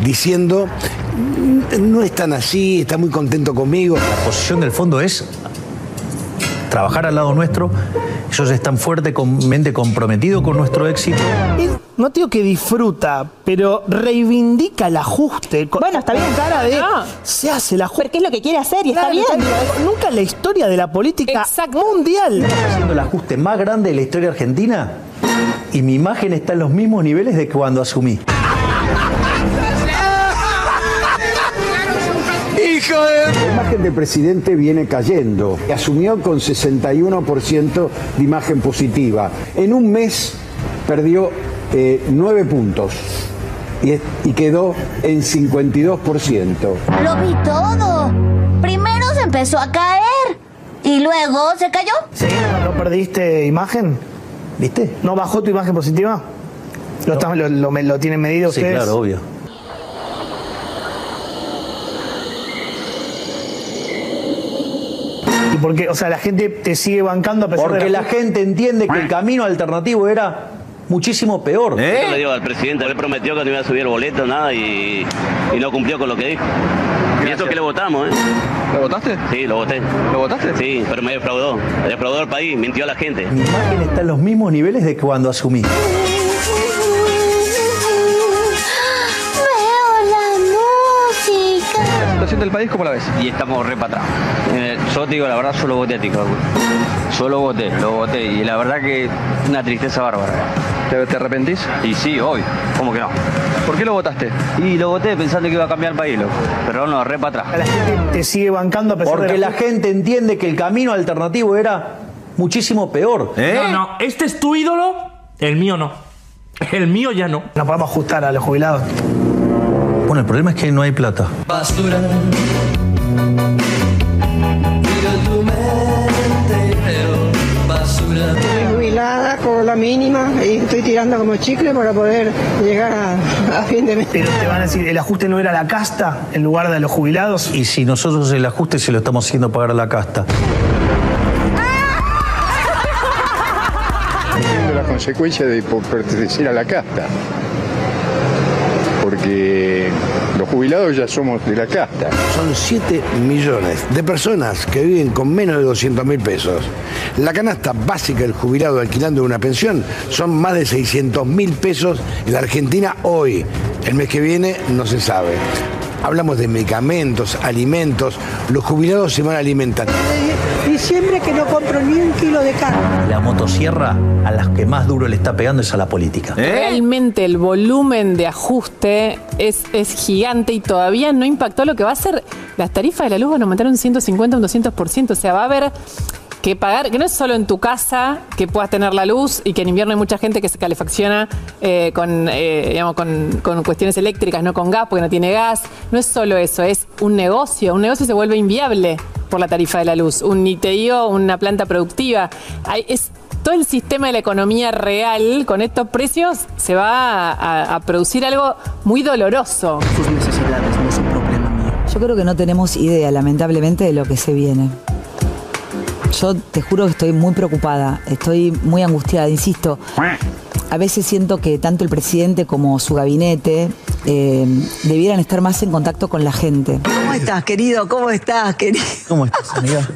diciendo, "Mm, no es tan así, está muy contento conmigo. La posición del fondo es trabajar al lado nuestro. Ellos están fuertemente comprometidos con nuestro éxito. No digo que disfruta, pero reivindica el ajuste. bueno, está bien. cara de se hace el ajuste. Porque es lo que quiere hacer y está bien. Nunca en la historia de la política mundial. Estamos haciendo el ajuste más grande de la historia argentina y mi imagen está en los mismos niveles de cuando asumí. ¡Hijo de... La imagen del presidente viene cayendo. Asumió con 61% de imagen positiva. En un mes perdió eh, 9 puntos y, quedó en 52%. Lo vi todo. Primero se empezó a caer y luego se cayó. Sí, ¿no perdiste imagen? ¿Viste? ¿No bajó tu imagen positiva? ¿Lo, estás- lo, lo- lo tienen medido Sí, ustedes? claro, obvio. ¿Y por qué? O sea, la gente te sigue bancando a pesar de Porque la gente entiende que el camino alternativo era muchísimo peor. Yo le digo al presidente, le prometió que no iba a subir el boleto, nada, y, y no cumplió con lo que dijo. Y eso que le votamos, ¿eh? ¿Lo votaste? Sí, lo voté. ¿Lo votaste? Sí, pero me defraudó. Me defraudó al país, mintió a la gente. Mi imagen está en los mismos niveles de cuando asumí. Situación del país cómo la ves? Y estamos re para atrás. Eh, yo te digo la verdad, solo voté a ti, Cálculo. Solo voté, lo voté. Y la verdad que una tristeza bárbara. ¿Te, te arrepentís? Y sí, hoy. ¿Cómo que no? ¿Por qué lo votaste? Y lo voté pensando que iba a cambiar el país, loco. Pero no, re para atrás. La gente te sigue bancando a pesar Porque de la gente entiende que el camino alternativo era muchísimo peor. No, no, este es tu ídolo, el mío no. El mío ya no. No podemos ajustar a los jubilados. Bueno, el problema es que no hay plata. Basura. Miro tu mente y veo basura. jubilada, cobro la mínima y estoy tirando como chicle para poder llegar a, a fin de mes. Pero te van a decir, el ajuste no era la casta en lugar de los jubilados. Y si nosotros el ajuste se lo estamos haciendo pagar a la casta. la consecuencia de por pertenecer a la casta. Porque jubilados ya somos de la casta. Son 7 millones de personas que viven con menos de 200 mil pesos. La canasta básica del jubilado alquilando una pensión son más de 600 mil pesos en la Argentina hoy. El mes que viene no se sabe. Hablamos de medicamentos, alimentos. Los jubilados se van a alimentar. Diciembre que no compro ni un kilo de carne. La motosierra a las que más duro le está pegando es a la política. Realmente el volumen de ajuste es, es gigante y todavía no impactó lo que va a ser. Las tarifas de la luz van a aumentar un 150, un 200%. O sea, va a haber que pagar, que no es solo en tu casa que puedas tener la luz y que en invierno hay mucha gente que se calefacciona eh, con, eh, digamos, con, con cuestiones eléctricas, no con gas, porque no tiene gas. No es solo eso, es un negocio. Un negocio se vuelve inviable por la tarifa de la luz. Un digo, una planta productiva. Hay- es todo el sistema de la economía real con estos precios se va a, a- a producir algo muy doloroso. Sus necesidades no es un problema mío. Yo creo que no tenemos idea, lamentablemente, de lo que se viene. Yo te juro que estoy muy preocupada, estoy muy angustiada, insisto. A veces siento que tanto el presidente como su gabinete eh, debieran estar más en contacto con la gente. ¿Cómo estás, querido? ¿Cómo estás, querido? ¿Cómo estás, amiga?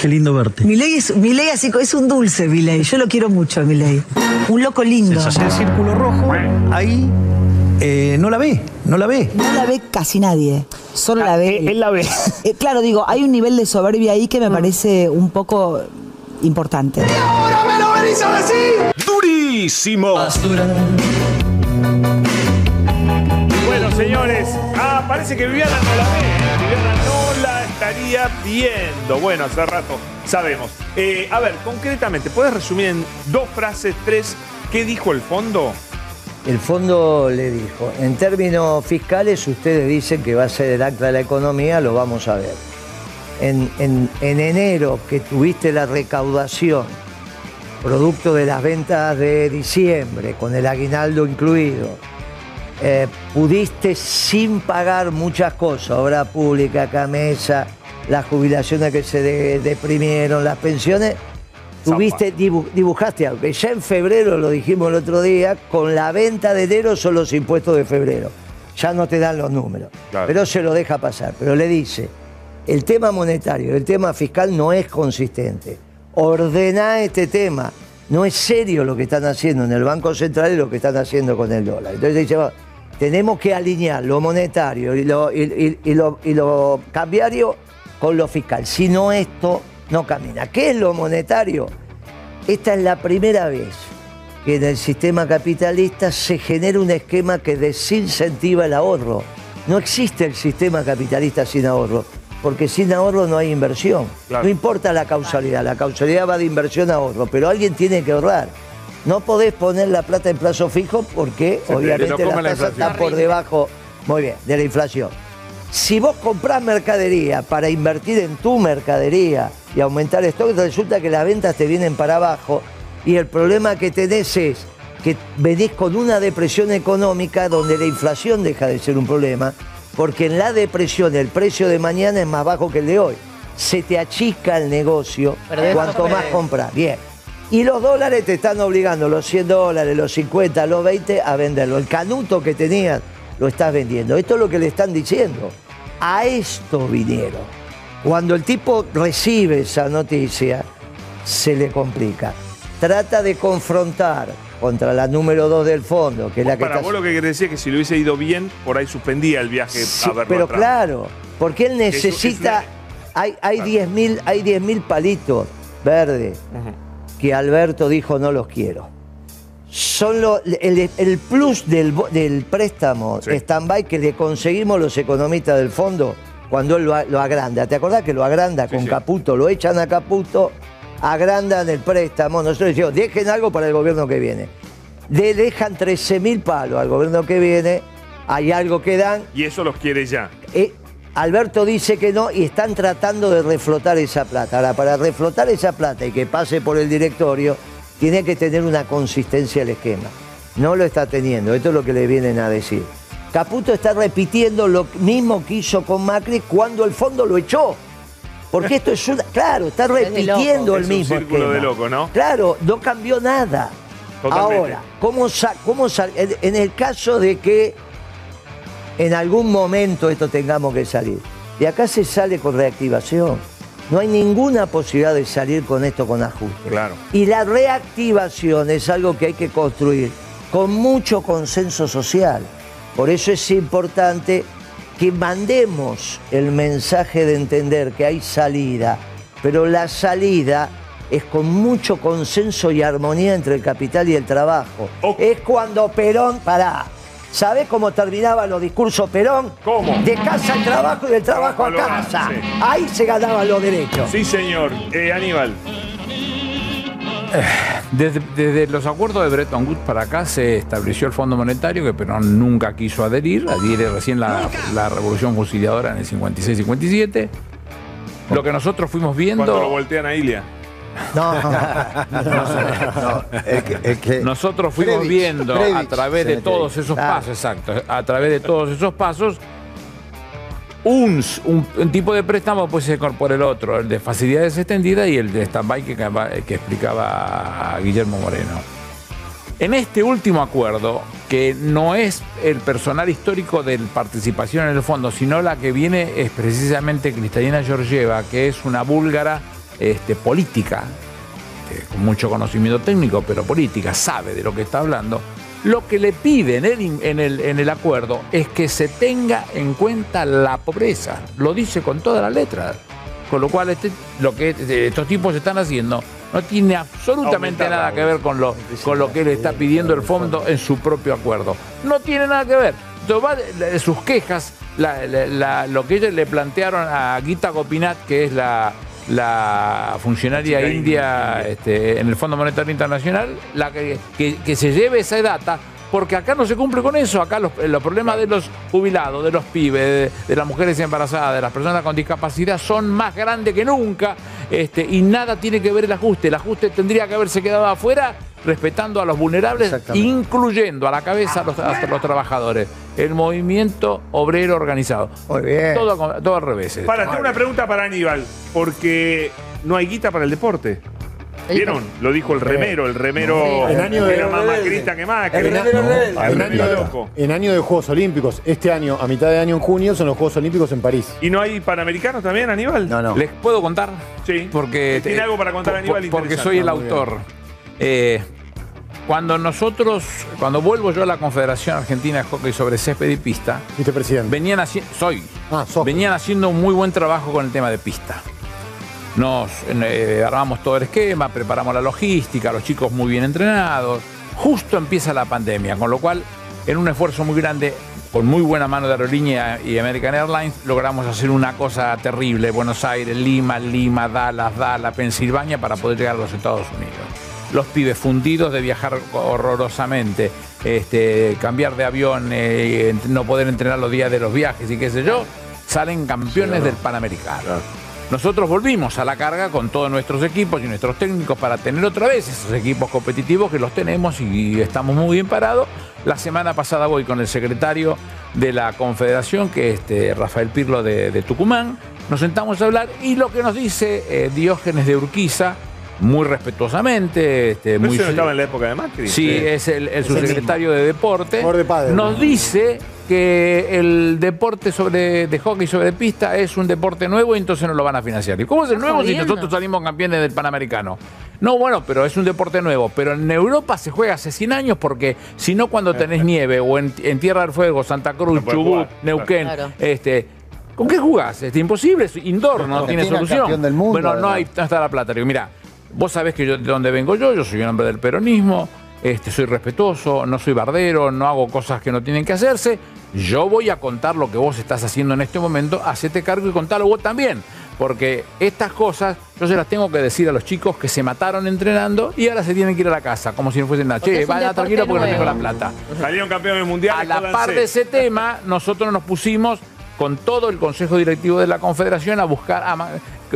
Qué lindo verte. Milei es, Milei así, es un dulce, Milei. Yo lo quiero mucho, Milei. Un loco lindo. Se hace el círculo rojo, ahí eh, no la ve, no la ve. No la ve casi nadie, solo la ve. Él la ve. [laughs] Eh, claro, digo, hay un nivel de soberbia ahí que me parece un poco importante. ¡Ahora me lo venís a decir! ¡Durísimo! Bueno, señores, ah, parece que Viviana no la ve. ¿eh? Viviana no la estaría viendo. Bueno, hace rato sabemos. Eh, a ver, concretamente, ¿puedes resumir en dos frases, tres, qué dijo el fondo? El fondo le dijo, en términos fiscales ustedes dicen que va a ser el acta de la economía, lo vamos a ver. En, en- en enero que tuviste la recaudación, producto de las ventas de diciembre, con el aguinaldo incluido, eh, pudiste sin pagar muchas cosas, obra pública, camesa, las jubilaciones que se de- deprimieron, las pensiones, tuviste, dibu- dibujaste algo. que Ya en febrero, lo dijimos el otro día, con la venta de enero son los impuestos de febrero. Ya no te dan los números. Claro. Pero se lo deja pasar. Pero le dice, el tema monetario, el tema fiscal no es consistente. Ordená este tema. No es serio lo que están haciendo en el Banco Central y lo que están haciendo con el dólar. Entonces dice, "Va, tenemos que alinear lo monetario y lo, y- y- y lo- y lo cambiario con lo fiscal. Si no, esto no camina. ¿Qué es lo monetario? Esta es la primera vez que en el sistema capitalista se genera un esquema que desincentiva el ahorro. No existe el sistema capitalista sin ahorro, porque sin ahorro no hay inversión. Claro. No importa la causalidad, la causalidad va de inversión a ahorro, pero alguien tiene que ahorrar. No podés poner la plata en plazo fijo porque Se obviamente la la tasa inflación. está por debajo, muy bien, de la inflación. Si vos comprás mercadería para invertir en tu mercadería y aumentar el stock, resulta que las ventas te vienen para abajo y el problema que tenés es que venís con una depresión económica donde la inflación deja de ser un problema, porque en la depresión el precio de mañana es más bajo que el de hoy. Se te achica el negocio Perdés cuanto más compras. Bien. Y los dólares te están obligando, los 100 dólares, los 50, los 20, a venderlo. El canuto que tenías lo estás vendiendo. Esto es lo que le están diciendo. A esto vinieron. Cuando el tipo recibe esa noticia, se le complica. Trata de confrontar contra la número 2 del fondo, que es la que Para está vos lo que querés decir es que si le hubiese ido bien, por ahí suspendía el viaje Sí, a verlo pero claro, porque él Es- es necesita. Hay, hay 10.000 hay 10.000 palitos verdes que Alberto dijo no los quiero. Son lo- el, el plus del, préstamo stand-by que le conseguimos los economistas del fondo cuando él lo, agranda. ¿Te acordás que lo agranda con sí. Caputo? Lo echan a Caputo, agrandan el préstamo. Nosotros decimos, dejen algo para el gobierno que viene. Le dejan 13.000 palos al gobierno que viene, hay algo que dan, Y eso los quiere ya. eh, Alberto dice que no y están tratando de reflotar esa plata. Ahora, para reflotar esa plata y que pase por el directorio, tiene que tener una consistencia el esquema. No lo está teniendo, esto es lo que le vienen a decir. Caputo está repitiendo lo mismo que hizo con Macri cuando el fondo lo echó. Porque esto es una. Claro, está repitiendo el Es mismo un círculo esquema. de loco, ¿no? Claro, no cambió nada. Totalmente. Ahora, ¿cómo, sa- cómo sa- en, en el caso de que en algún momento esto tengamos que salir, de acá se sale con reactivación. No hay ninguna posibilidad de salir con esto con ajuste. Claro. Y la reactivación es algo que hay que construir con mucho consenso social. Por eso es importante que mandemos el mensaje de entender que hay salida, pero la salida es con mucho consenso y armonía entre el capital y el trabajo. Es cuando Perón, pará, ¿sabés cómo terminaban los discursos Perón? ¿Cómo? De casa al trabajo y del trabajo a casa. sí. Ahí se ganaban los derechos. Sí, señor. Eh, Aníbal. Desde, desde los acuerdos de Bretton Woods para acá se estableció el Fondo Monetario que Perón nunca quiso adherir, adhiere recién la, la revolución fusiladora en el 56-57. Lo que nosotros fuimos viendo... Cuando lo voltean a Ilia. No, [laughs] Nosotros fuimos Previch, viendo a través de se todos esos Claro. pasos, exacto, a través de todos esos pasos, un, un- un tipo de préstamo puede ser por el otro, el de facilidades extendidas y el de stand-by que, que explicaba Guillermo Moreno. En este último acuerdo, que no es el personal histórico de participación en el fondo, sino la que viene es precisamente Cristalina Georgieva, que es una búlgara este, política, eh, con mucho conocimiento técnico, pero política, sabe de lo que está hablando, lo que le pide en el, en el, en el acuerdo es que se tenga en cuenta la pobreza. Lo dice con todas las letras. Con lo cual, este- lo que eh, estos tipos están haciendo no tiene absolutamente Aumentar la nada que ver con lo, con lo que le está pidiendo el fondo en su propio acuerdo. No tiene nada que ver. Entonces, sus quejas, la- la- la- lo que ellos le plantearon a Gita Gopinath, que es la, la funcionaria india este, en el Fondo Monetario Internacional, la que, que- que se lleve esa data, porque acá no se cumple con eso. Acá los, los problemas de los jubilados, de los pibes, de, de las mujeres embarazadas, de las personas con discapacidad son más grandes que nunca este, y nada tiene que ver el ajuste. El ajuste tendría que haberse quedado afuera respetando a los vulnerables, incluyendo a la cabeza a los, a los trabajadores. El movimiento obrero organizado. Muy bien. Todo, todo al revés. esto. Para, tengo una pregunta para Aníbal, porque no hay guita para el deporte. ¿Vieron? Lo dijo el remero, el remero En año de- era más macrista que Macri. No, el año remero de, loco. en año de Juegos Olímpicos, este año, a mitad de año en junio, son los Juegos Olímpicos en París. ¿Y no hay panamericanos también, Aníbal? No, no. ¿Les puedo contar? Sí. Porque ¿Tiene algo para contar, Aníbal? Porque soy el Ah, autor. Eh, cuando nosotros, cuando vuelvo yo a la Confederación Argentina de Hockey sobre césped y pista, venían haciendo, soy, venían haciendo un muy buen trabajo con el tema de pista. Nos eh, armamos todo el esquema, preparamos la logística, los chicos muy bien entrenados. Justo empieza la pandemia, con lo cual, en un esfuerzo muy grande, con muy buena mano de Aerolínea y American Airlines, logramos hacer una cosa terrible. Buenos Aires, Lima, Lima, Dallas, Dallas, Pensilvania, para poder llegar a los Estados Unidos. Los pibes fundidos de viajar horrorosamente, este, cambiar de avión, eh, no poder entrenar los días de los viajes y qué sé yo, salen campeones del Panamericano. Nosotros volvimos a la carga con todos nuestros equipos y nuestros técnicos para tener otra vez esos equipos competitivos que los tenemos y estamos muy bien parados. La semana pasada voy con el secretario de la Confederación, que es este, Rafael Pirlo de, de Tucumán. Nos sentamos a hablar y lo que nos dice eh, Diógenes de Urquiza, muy respetuosamente, este, ¿Pero muy eso no estaba en la época de Macri? Sí, es el, el Es el subsecretario de Deporte. De pádel. Nos dice que el deporte sobre, de hockey sobre pista es un deporte nuevo y entonces no lo van a financiar. ¿Y cómo es el nuevo si nosotros salimos campeones del Panamericano? No, bueno, pero es un deporte nuevo. Pero en Europa se juega hace 100 años porque si no cuando tenés nieve o en, en Tierra del Fuego, Santa Cruz, No Chubut, jugar. Neuquén, Claro. este... ¿Con qué jugás? Es imposible, es indoor, no tiene solución. campeón del mundo, bueno, no, hay, no está la plata. Digo, mira, vos sabés que yo de dónde vengo yo, yo soy un hombre del peronismo, este, soy respetuoso, no soy bardero, no hago cosas que no tienen que hacerse. Yo voy a contar lo que vos estás haciendo en este momento, hacete cargo y contalo vos también. Porque estas cosas yo se las tengo que decir a los chicos que se mataron entrenando y ahora se tienen que ir a la casa, como si no fuesen nada. Che, vaya tranquilo porque no tengo la nuevo. plata. Salieron campeones mundiales. A la par de ese tema, nosotros nos pusimos con todo el Consejo Directivo de la Confederación a buscar, a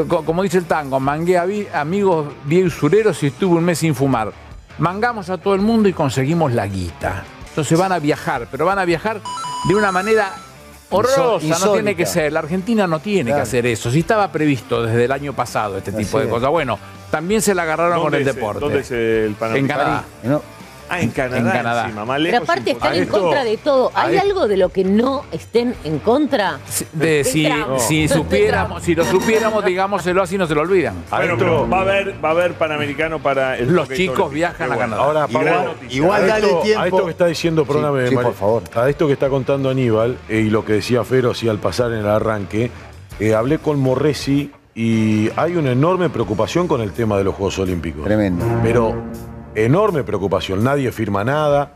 como dice el tango, mangué a vi- amigos bien usureros y estuve un mes sin fumar. mangamos a todo el mundo y conseguimos la guita. Entonces van a viajar, pero van a viajar de una manera horrorosa, no tiene que ser. La Argentina no tiene que hacer eso. Si estaba previsto desde el año pasado este tipo Así de es. cosas. Bueno, también se la agarraron con ¿Dónde el es, deporte. ¿Dónde es el En Panamericano? Canadá. Ah, en Canadá. En Canadá. encima, más Pero lejos, aparte están en contra de todo. ¿Hay algo de lo que no estén en contra? De, De si, supiéramos, si lo supiéramos, digámoselo así, no se lo olvidan. Bueno, va a haber, va a haber Panamericano para el Los chicos viajan a Canadá. Ahora, Pablo, noticia. igual A dale esto- tiempo. A esto que está diciendo, perdóname, sí, Mari, por favor. A esto que está contando Aníbal eh, y lo que decía Fero así al pasar en el arranque, eh, hablé con Morresi y hay una enorme preocupación con el tema de los Juegos Olímpicos. Tremendo. Pero enorme preocupación. Nadie firma nada,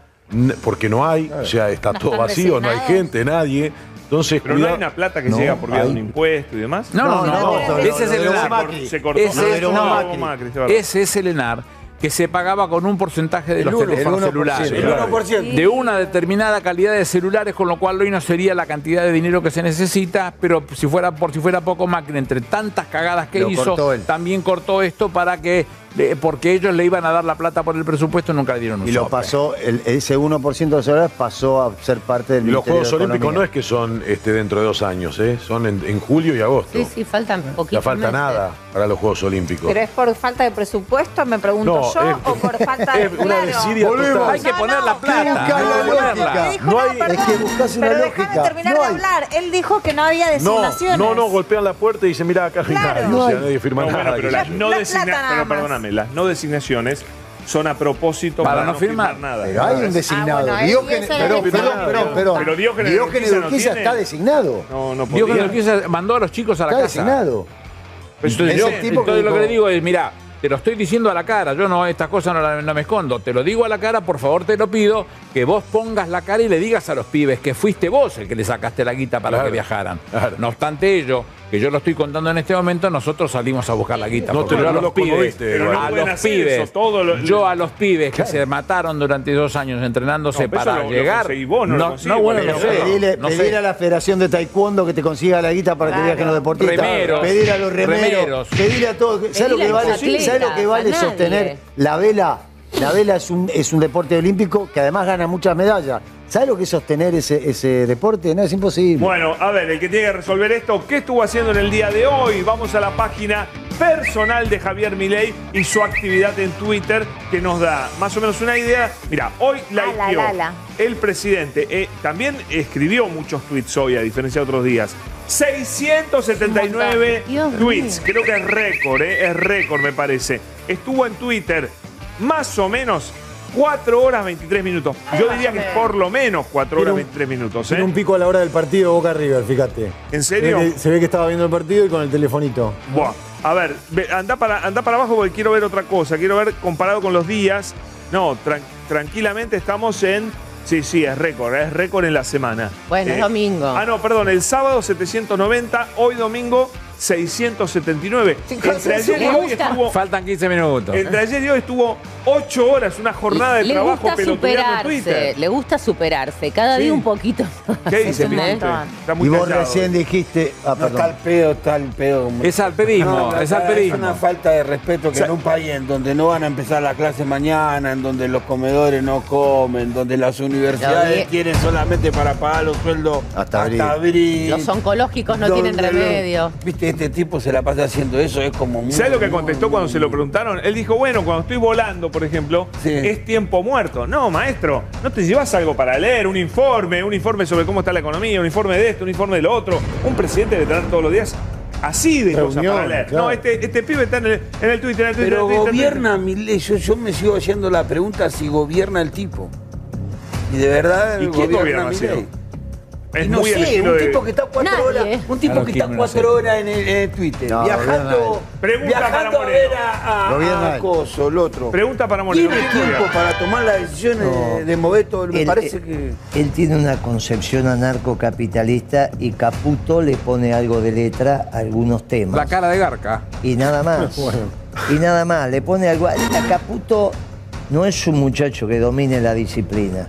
porque no hay, o sea, está todo vacío, no hay gente, nadie. Entonces, Pero no hay una plata que No, llega por vía de un impuesto y demás. No, no, no. ese es el Se ENAR. Se cortó. Ese es, No, no, no, Macri, ese es el ENAR que se pagaba con un porcentaje de El los uno, teléfonos el 1%. celulares. El 1%. De una determinada calidad de celulares, con lo cual hoy no sería la cantidad de dinero que se necesita, pero si fuera por si fuera poco Macri, entre tantas cagadas que Lo hizo, cortó también cortó esto para que, eh, porque ellos le iban a dar la plata por el presupuesto, nunca le dieron un Y lo sope. pasó, el- ese 1% de celulares pasó a ser parte del Y los Juegos de Olímpicos no es que son este, dentro de dos años, ¿eh? son en, en julio y agosto. Sí, sí, faltan poquitos No falta meses. nada para los Juegos Olímpicos. ¿Pero es por falta de presupuesto, me pregunto No, yo, es- o por falta [laughs] de una claro? Hay que poner la plata. hay que no, perdón, es que buscas una pero lógica. déjame terminar No de hay. hablar. Él dijo que no había No, designaciones. no, no, golpean la puerta y dicen, mira, acá no hay Claro. nadie, No o sea, hay. nadie firma No, nada. bueno, pero no La designa- plata nada pero más. Las no designaciones son a propósito Para para, no no firmar. nada. Pero hay un designado. Ah, bueno, Diógenes, perdón, perdón, perdón. Pero Diógenes Diógenes Urquiza no Urquiza tiene. está designado. No, no podía. Urquiza mandó a los chicos a la Está casa. designado. Entonces, Es yo, entonces que lo que le digo es, mira, te lo estoy diciendo a la cara, yo no, estas cosas no, no me escondo, te lo digo a la cara, por favor te lo pido, que vos pongas la cara y le digas a los pibes que fuiste vos el que le sacaste la guita para Claro, que viajaran. No obstante ello, que yo lo estoy contando en este momento, nosotros salimos a buscar la guita. No yo a los lo pibes, pero a los pibes, yo a los pibes que se mataron durante dos años entrenándose No, pero para llegar. no no, bueno, no sé. Pedirle, no sé. pedir a la Federación de Taekwondo que te consiga la guita para que Claro. viajen los deportistas. Remeros, pedir a los remeros. remeros. Pedir a todos. ¿Sabes lo que vale, ¿sabes lo que vale sostener la vela? La vela es un, es un deporte olímpico que además gana muchas medallas. ¿Sabes lo que es sostener ese, ese deporte? No, es imposible. Bueno, a ver, el que tiene que resolver esto, ¿qué estuvo haciendo en el día de hoy? Vamos a la página personal de Javier Milei y su actividad en Twitter que nos da más o menos una idea. Mira, hoy la el presidente eh, también escribió muchos tweets hoy, a diferencia de otros días. 679 Dios tweets, mío. creo que es récord, eh, es récord me parece. Estuvo en Twitter más o menos 4 horas 23 minutos. Yo diría que es por lo menos 4 Tiene horas un- 23 minutos. Tiene ¿eh? un pico a la hora del partido Boca River, fíjate. ¿En serio? Se ve, que, se ve que estaba viendo el partido y con el telefonito. Buah. A ver, ve- anda para, anda para abajo porque quiero ver otra cosa. Quiero ver comparado con los días. No, tran- tranquilamente estamos en. Sí, sí, es récord, es récord en la semana. Bueno, es Eh, domingo. Ah, no, perdón, el sábado 790, hoy domingo 679. Entre ayer y hoy estuvo. Faltan 15 minutos. Entre ayer y hoy estuvo 8 horas, una jornada de le trabajo gusta en superarse, Twitter. le gusta superarse, cada Sí. día un poquito. [laughs] ¿Qué dice. Está muy y vos callado. recién dijiste. Ah, No el pedo, está el pedo. Es alpedismo, No, es Es alpedismo. una falta de respeto que en un país en donde no van a empezar la clase mañana, en donde los comedores no comen, donde las universidades quieren solamente para pagar los sueldos Hasta abril. abril. Los oncológicos no Donde tienen lo- remedio. Viste, este tipo se la pasa haciendo eso, es como muy. ¿Sabes lo que contestó cuando se lo preguntaron? Él dijo, bueno, cuando estoy volando, por ejemplo, Sí. es tiempo muerto. No, maestro, ¿no te llevas algo para leer? Un informe, un informe sobre cómo está la economía, un informe de esto, un informe de lo otro. Un presidente debe tener todos los días así de cosas para leer. claro. No, este, este pibe está en el, en el Twitter, en el Twitter. Pero en el Twitter, gobierna Milei, yo, yo me sigo haciendo la pregunta si gobierna el tipo. Y de verdad ¿Y quién gobierna así? Milei. Es Y no muy sé, un de- tipo que está cuatro Nadie. horas, un tipo Claro, que ¿quién está no cuatro horas en, el, en el Twitter, No, viajando, Pregunta para viajando a ver a, a- a. Coso, el otro. Pregunta para Moreno. Tiene ¿quién tiempo para tomar las decisiones de, de mover todo. Me Él- parece él- que. Él tiene una concepción anarcocapitalista y Caputo le pone algo de letra a algunos temas. La cara de Garca. Y nada más. [laughs] Y nada más. Le pone algo. A Caputo no es un muchacho que domine la disciplina.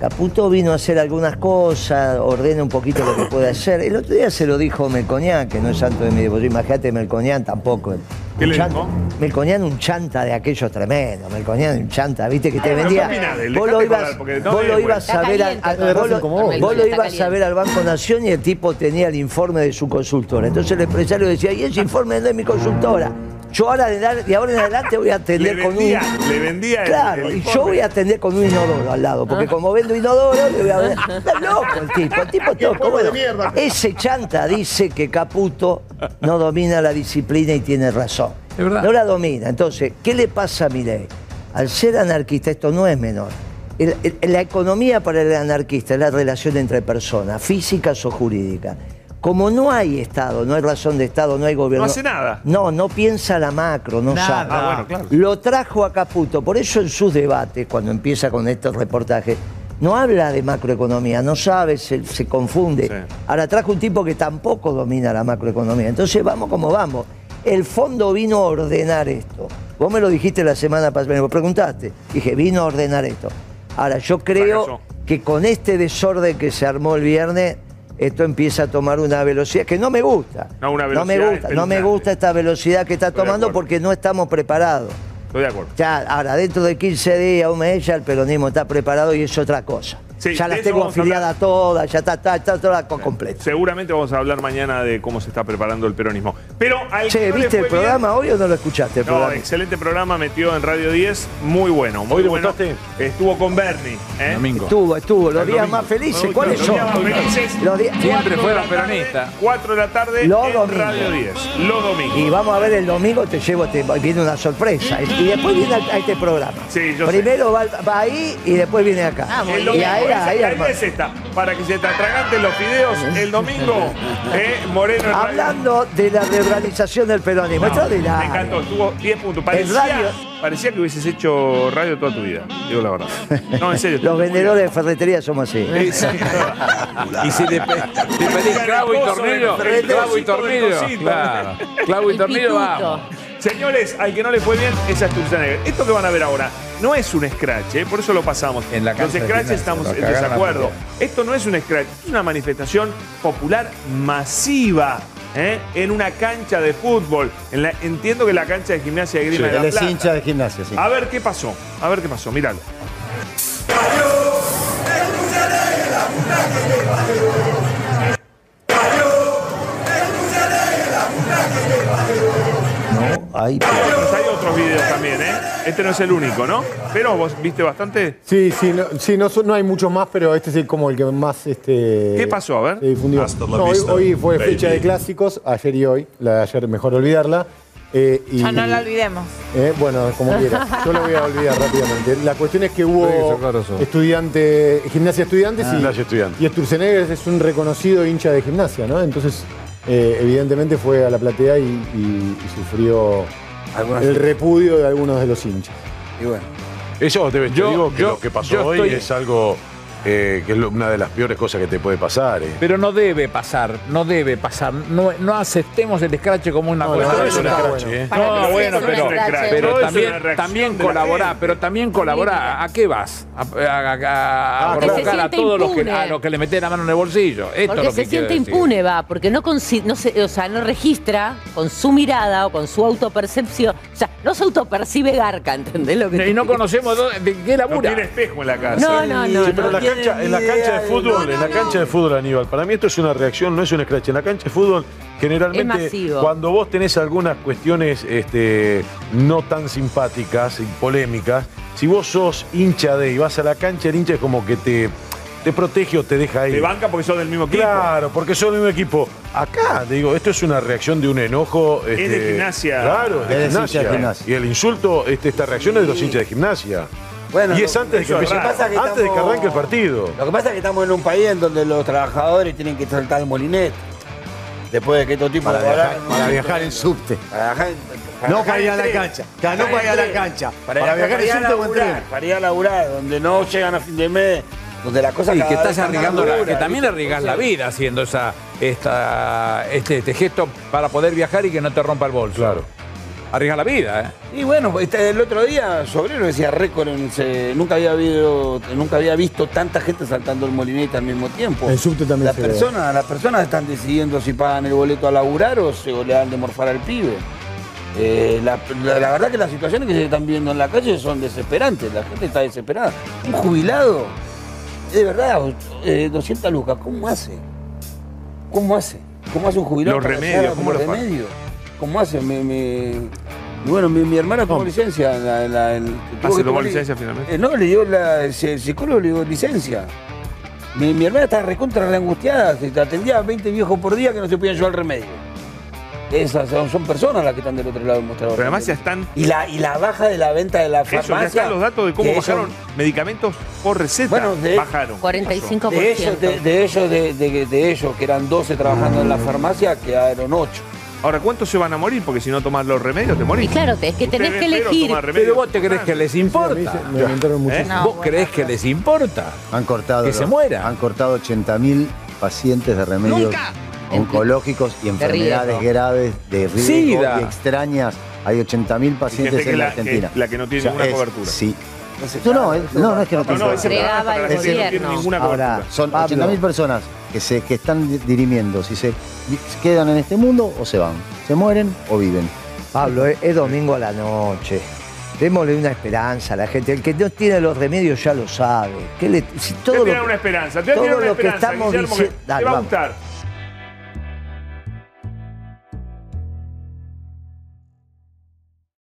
Caputo vino a hacer algunas cosas, ordena un poquito lo que puede [coughs] hacer. El otro día se lo dijo Melconian, que no es santo de mi devoción. Imagínate, Melconian tampoco. ¿Qué le chanta. dijo? Melconian un chanta de aquellos tremendos. Melconian un chanta, viste que te vendía. ¿qué opinás de? Vos lo ibas, vos lo a ver al, Está al- caliente, vos lo- como vos. vos lo Está ibas a caliente. ver al Banco Nación y el tipo tenía el informe de su consultora. Entonces el empresario decía, y ese informe no es mi consultora. Yo ahora de, dar- de ahora en adelante voy a atender Le con vendía, un. le vendía el- Claro, el y yo voy a atender con un inodoro al lado, porque como vendo inodoro, le voy a ver. [laughs] Está loco el tipo, el tipo está loco. Bueno, ese chanta dice que Caputo no domina la disciplina y tiene razón. No la domina. Entonces, ¿qué le pasa a Milei? Al ser anarquista, esto no es menor. El- el- la economía para el anarquista es la relación entre personas, físicas o jurídicas. Como no hay Estado, no hay razón de Estado, no hay gobierno. No hace nada. No, no piensa la macro, no Nada. sabe. Ah, bueno, claro. Lo trajo a Caputo. Por eso en sus debates, cuando empieza con estos reportajes, no habla de macroeconomía, no sabe, se, se confunde. Ahora trajo un tipo que tampoco domina la macroeconomía. Entonces vamos como vamos. El fondo vino a ordenar esto. Vos me lo dijiste la semana pasada, me lo preguntaste. Dije, vino a ordenar esto. Ahora, yo creo que con este desorden que se armó el viernes, esto empieza a tomar una velocidad que no me gusta. No, una me gusta, no me gusta esta velocidad que está Estoy tomando porque no estamos preparados. Estoy de acuerdo. Ya, ahora, dentro de 15 días, un mes, ya el peronismo está preparado y es otra cosa. Sí, ya las tengo a afiliadas todas, ya está, está, está toda co- completa. Seguramente vamos a hablar mañana de cómo se está preparando el peronismo. Pero al Che, no ¿viste el fue bien- programa hoy o no lo escuchaste el No, programa? excelente programa, metió en Radio 10, muy bueno, muy ¿Hoy bueno. Estuvo con Bernie, ¿eh? Estuvo, estuvo, los El días domingo. más felices, Los ¿cuáles son? días más felices. Los días- Siempre fueron la tarde, peronistas. 4 de la tarde Los en. Radio 10. Los domingos. Y vamos a ver el domingo, te llevo, te, viene una sorpresa. Y después viene a, a este programa. Sí, yo Primero va, va ahí y después viene acá. El y domingo, ahí, esa- ahí, la hermano. idea es esta, para que se te atraganten los fideos el domingo, eh, Moreno Hablando de la reorganización del peronismo, No, esto de la- Me encantó, estuvo 10 puntos. Parecía, radio- parecía que hubieses hecho radio toda tu vida, digo la verdad. No, en serio. Los vendedores de ferretería somos así. [laughs] Y si le pedís clavo y tornillo, clavo y tornillo. Claro. Clavo y tornillo, vamos. Señores, al que no le fue bien, esa es Turcia Negra. Esto que van a ver ahora no es un scratch, ¿eh? por eso lo pasamos. En la Los cancha de scratches estamos lo en desacuerdo. Esto no es un scratch, es una manifestación popular masiva. ¿eh? En una cancha de fútbol. En la- entiendo que la cancha de gimnasia de Grima de Él la es Plata. hincha de gimnasia, sí. A ver qué pasó. A ver qué pasó. Míralo. No, hay Hay otros videos también, ¿eh? Este no es el único, ¿no? Pero vos viste bastante. Sí, sí, no, sí, no, hay muchos más, pero este es el- como el que más este, ¿Qué pasó? A ver. se difundió. Hasta la No, hoy, vista, hoy fue baby. fecha de clásicos, ayer y hoy. La de ayer mejor olvidarla. Eh, y, Ya no la olvidemos. eh, bueno, como quieras. [laughs] Yo la voy a olvidar rápidamente. La cuestión es que hubo estudiante, gimnasia estudiantes Ah. y, Gimnasia Estudiantes. y Sturzenegger es un reconocido hincha de gimnasia, ¿no? Entonces, eh, evidentemente fue a la platea y, y- y sufrió el repudio de algunos de los hinchas. Y bueno. Eso te, te Yo- digo que yo- lo que pasó hoy estoy- es algo eh, que es lo- una de las peores cosas que te puede pasar. eh. Pero no debe pasar, no debe pasar. No, no aceptemos el escrache como una No, cosa. no, es un escrache, ¿eh? Bueno, es un pero, pero No es también, también de la colabora, gente. pero también colabora. ¿A qué vas? A, a- a- a se provocar a todos los que, a los que le meten la mano en el bolsillo. Esto es Porque lo se que quiero siente decir. impune, va, porque no, consi- no, se- o sea, no registra con su mirada o con su autopercepción. O sea, no se autopercibe garca, ¿entendés lo que Y no conocemos de qué labura. No tiene espejo en la casa. No, no, no. Sí, pero la no. Cancha, en la cancha de fútbol, en la cancha de fútbol, Aníbal, para mí esto es una reacción, no es un scratch. En la cancha de fútbol, generalmente, cuando vos tenés algunas cuestiones este, no tan simpáticas y polémicas, si vos sos hincha de y vas a la cancha, el hincha es como que te, te protege o te deja ahí. Te banca porque sos del mismo equipo. Claro, porque son del mismo equipo. Acá, digo, esto es una reacción de un enojo. Es de este, gimnasia. Claro, es de Es hincha de gimnasia. gimnasia. Y el insulto, este, esta reacción es de los hinchas de gimnasia. Bueno, y es lo- antes de que, empiece- antes de que arranque el partido. Lo que pasa es que estamos en un país en donde los trabajadores tienen que saltar el molinete. Después de que estos tipos Para laboraron viajar, para viajar en subte. Para viajar, No para ir a la cancha. No para ir a la cancha. Para, Para viajar en subte o en laburar, tren. Para ir a laburar, donde no llegan a fin de mes, donde las cosas Sí, cada que estás arriesgando la- que también arriesgas la vida haciendo esa, esta, este, este gesto para poder viajar y que no te rompa el bolso. Claro. Arriesga la vida, ¿eh? Y bueno, este, el otro día Sobrero decía récord, en ese- nunca, había habido, nunca había visto tanta gente saltando el molinete al mismo tiempo. En subte también Las personas, las personas están decidiendo si pagan el boleto a laburar o se le dan de morfar al pibe. Eh, la, la- la verdad que las situaciones que se están viendo en la calle son desesperantes, la gente está desesperada. Un jubilado, de verdad, eh, 200 lucas, ¿cómo hace? ¿Cómo hace? ¿Cómo hace un jubilado? Los remedios, ¿cómo los paga? ¿Cómo hace? Me, me- y bueno, mi, mi hermana tomó licencia. en la- en la- Ah, se tomó licencia finalmente. Eh, no, le dio la, el psicólogo le dio licencia. Mi, mi hermana estaba recontra angustiada, se atendía a 20 viejos por día que no se podían llevar el remedio. Esas son, son personas las que están del otro lado del mostrador. Pero además ya están. Y la, y la baja de la venta de la Eso, farmacia. ya están los datos de cómo eso- bajaron medicamentos por receta. Bueno, de- bajaron. 45%. De ellos, de, de ellos, de, de- de ellos, que eran 12 trabajando en la farmacia, quedaron 8. Ahora, ¿cuántos se van a morir? Porque si no tomas los remedios, te morís. Y claro, es que tenés que elegir. Pero vos te crees que les importa. Me mucho. ¿Eh? ¿Vos creés que les importa? Han cortado. Que se muera. Han cortado 80.000 pacientes de remedios oncológicos y enfermedades graves de riesgo Sida. y extrañas. Hay 80.000 pacientes en la, la- que- Argentina. la que no tiene ninguna es- cobertura. Sí. No, no, es- no, no es que no, No, tiene no, no tiene gobierno. ninguna Ahora, son Pablo. 80.000 personas que se que están di- dirimiendo si se, quedan en este mundo o se van, se mueren o viven. Pablo, es, es domingo a la noche. Démosle una esperanza a la gente. El que no tiene los remedios ya lo sabe. ¿Qué le- si Te todo voy a lo tirar que- una esperanza. Te voy a tirar una esperanza, estamos Guillermo, que diciendo- te Dale, va a vamos. gustar.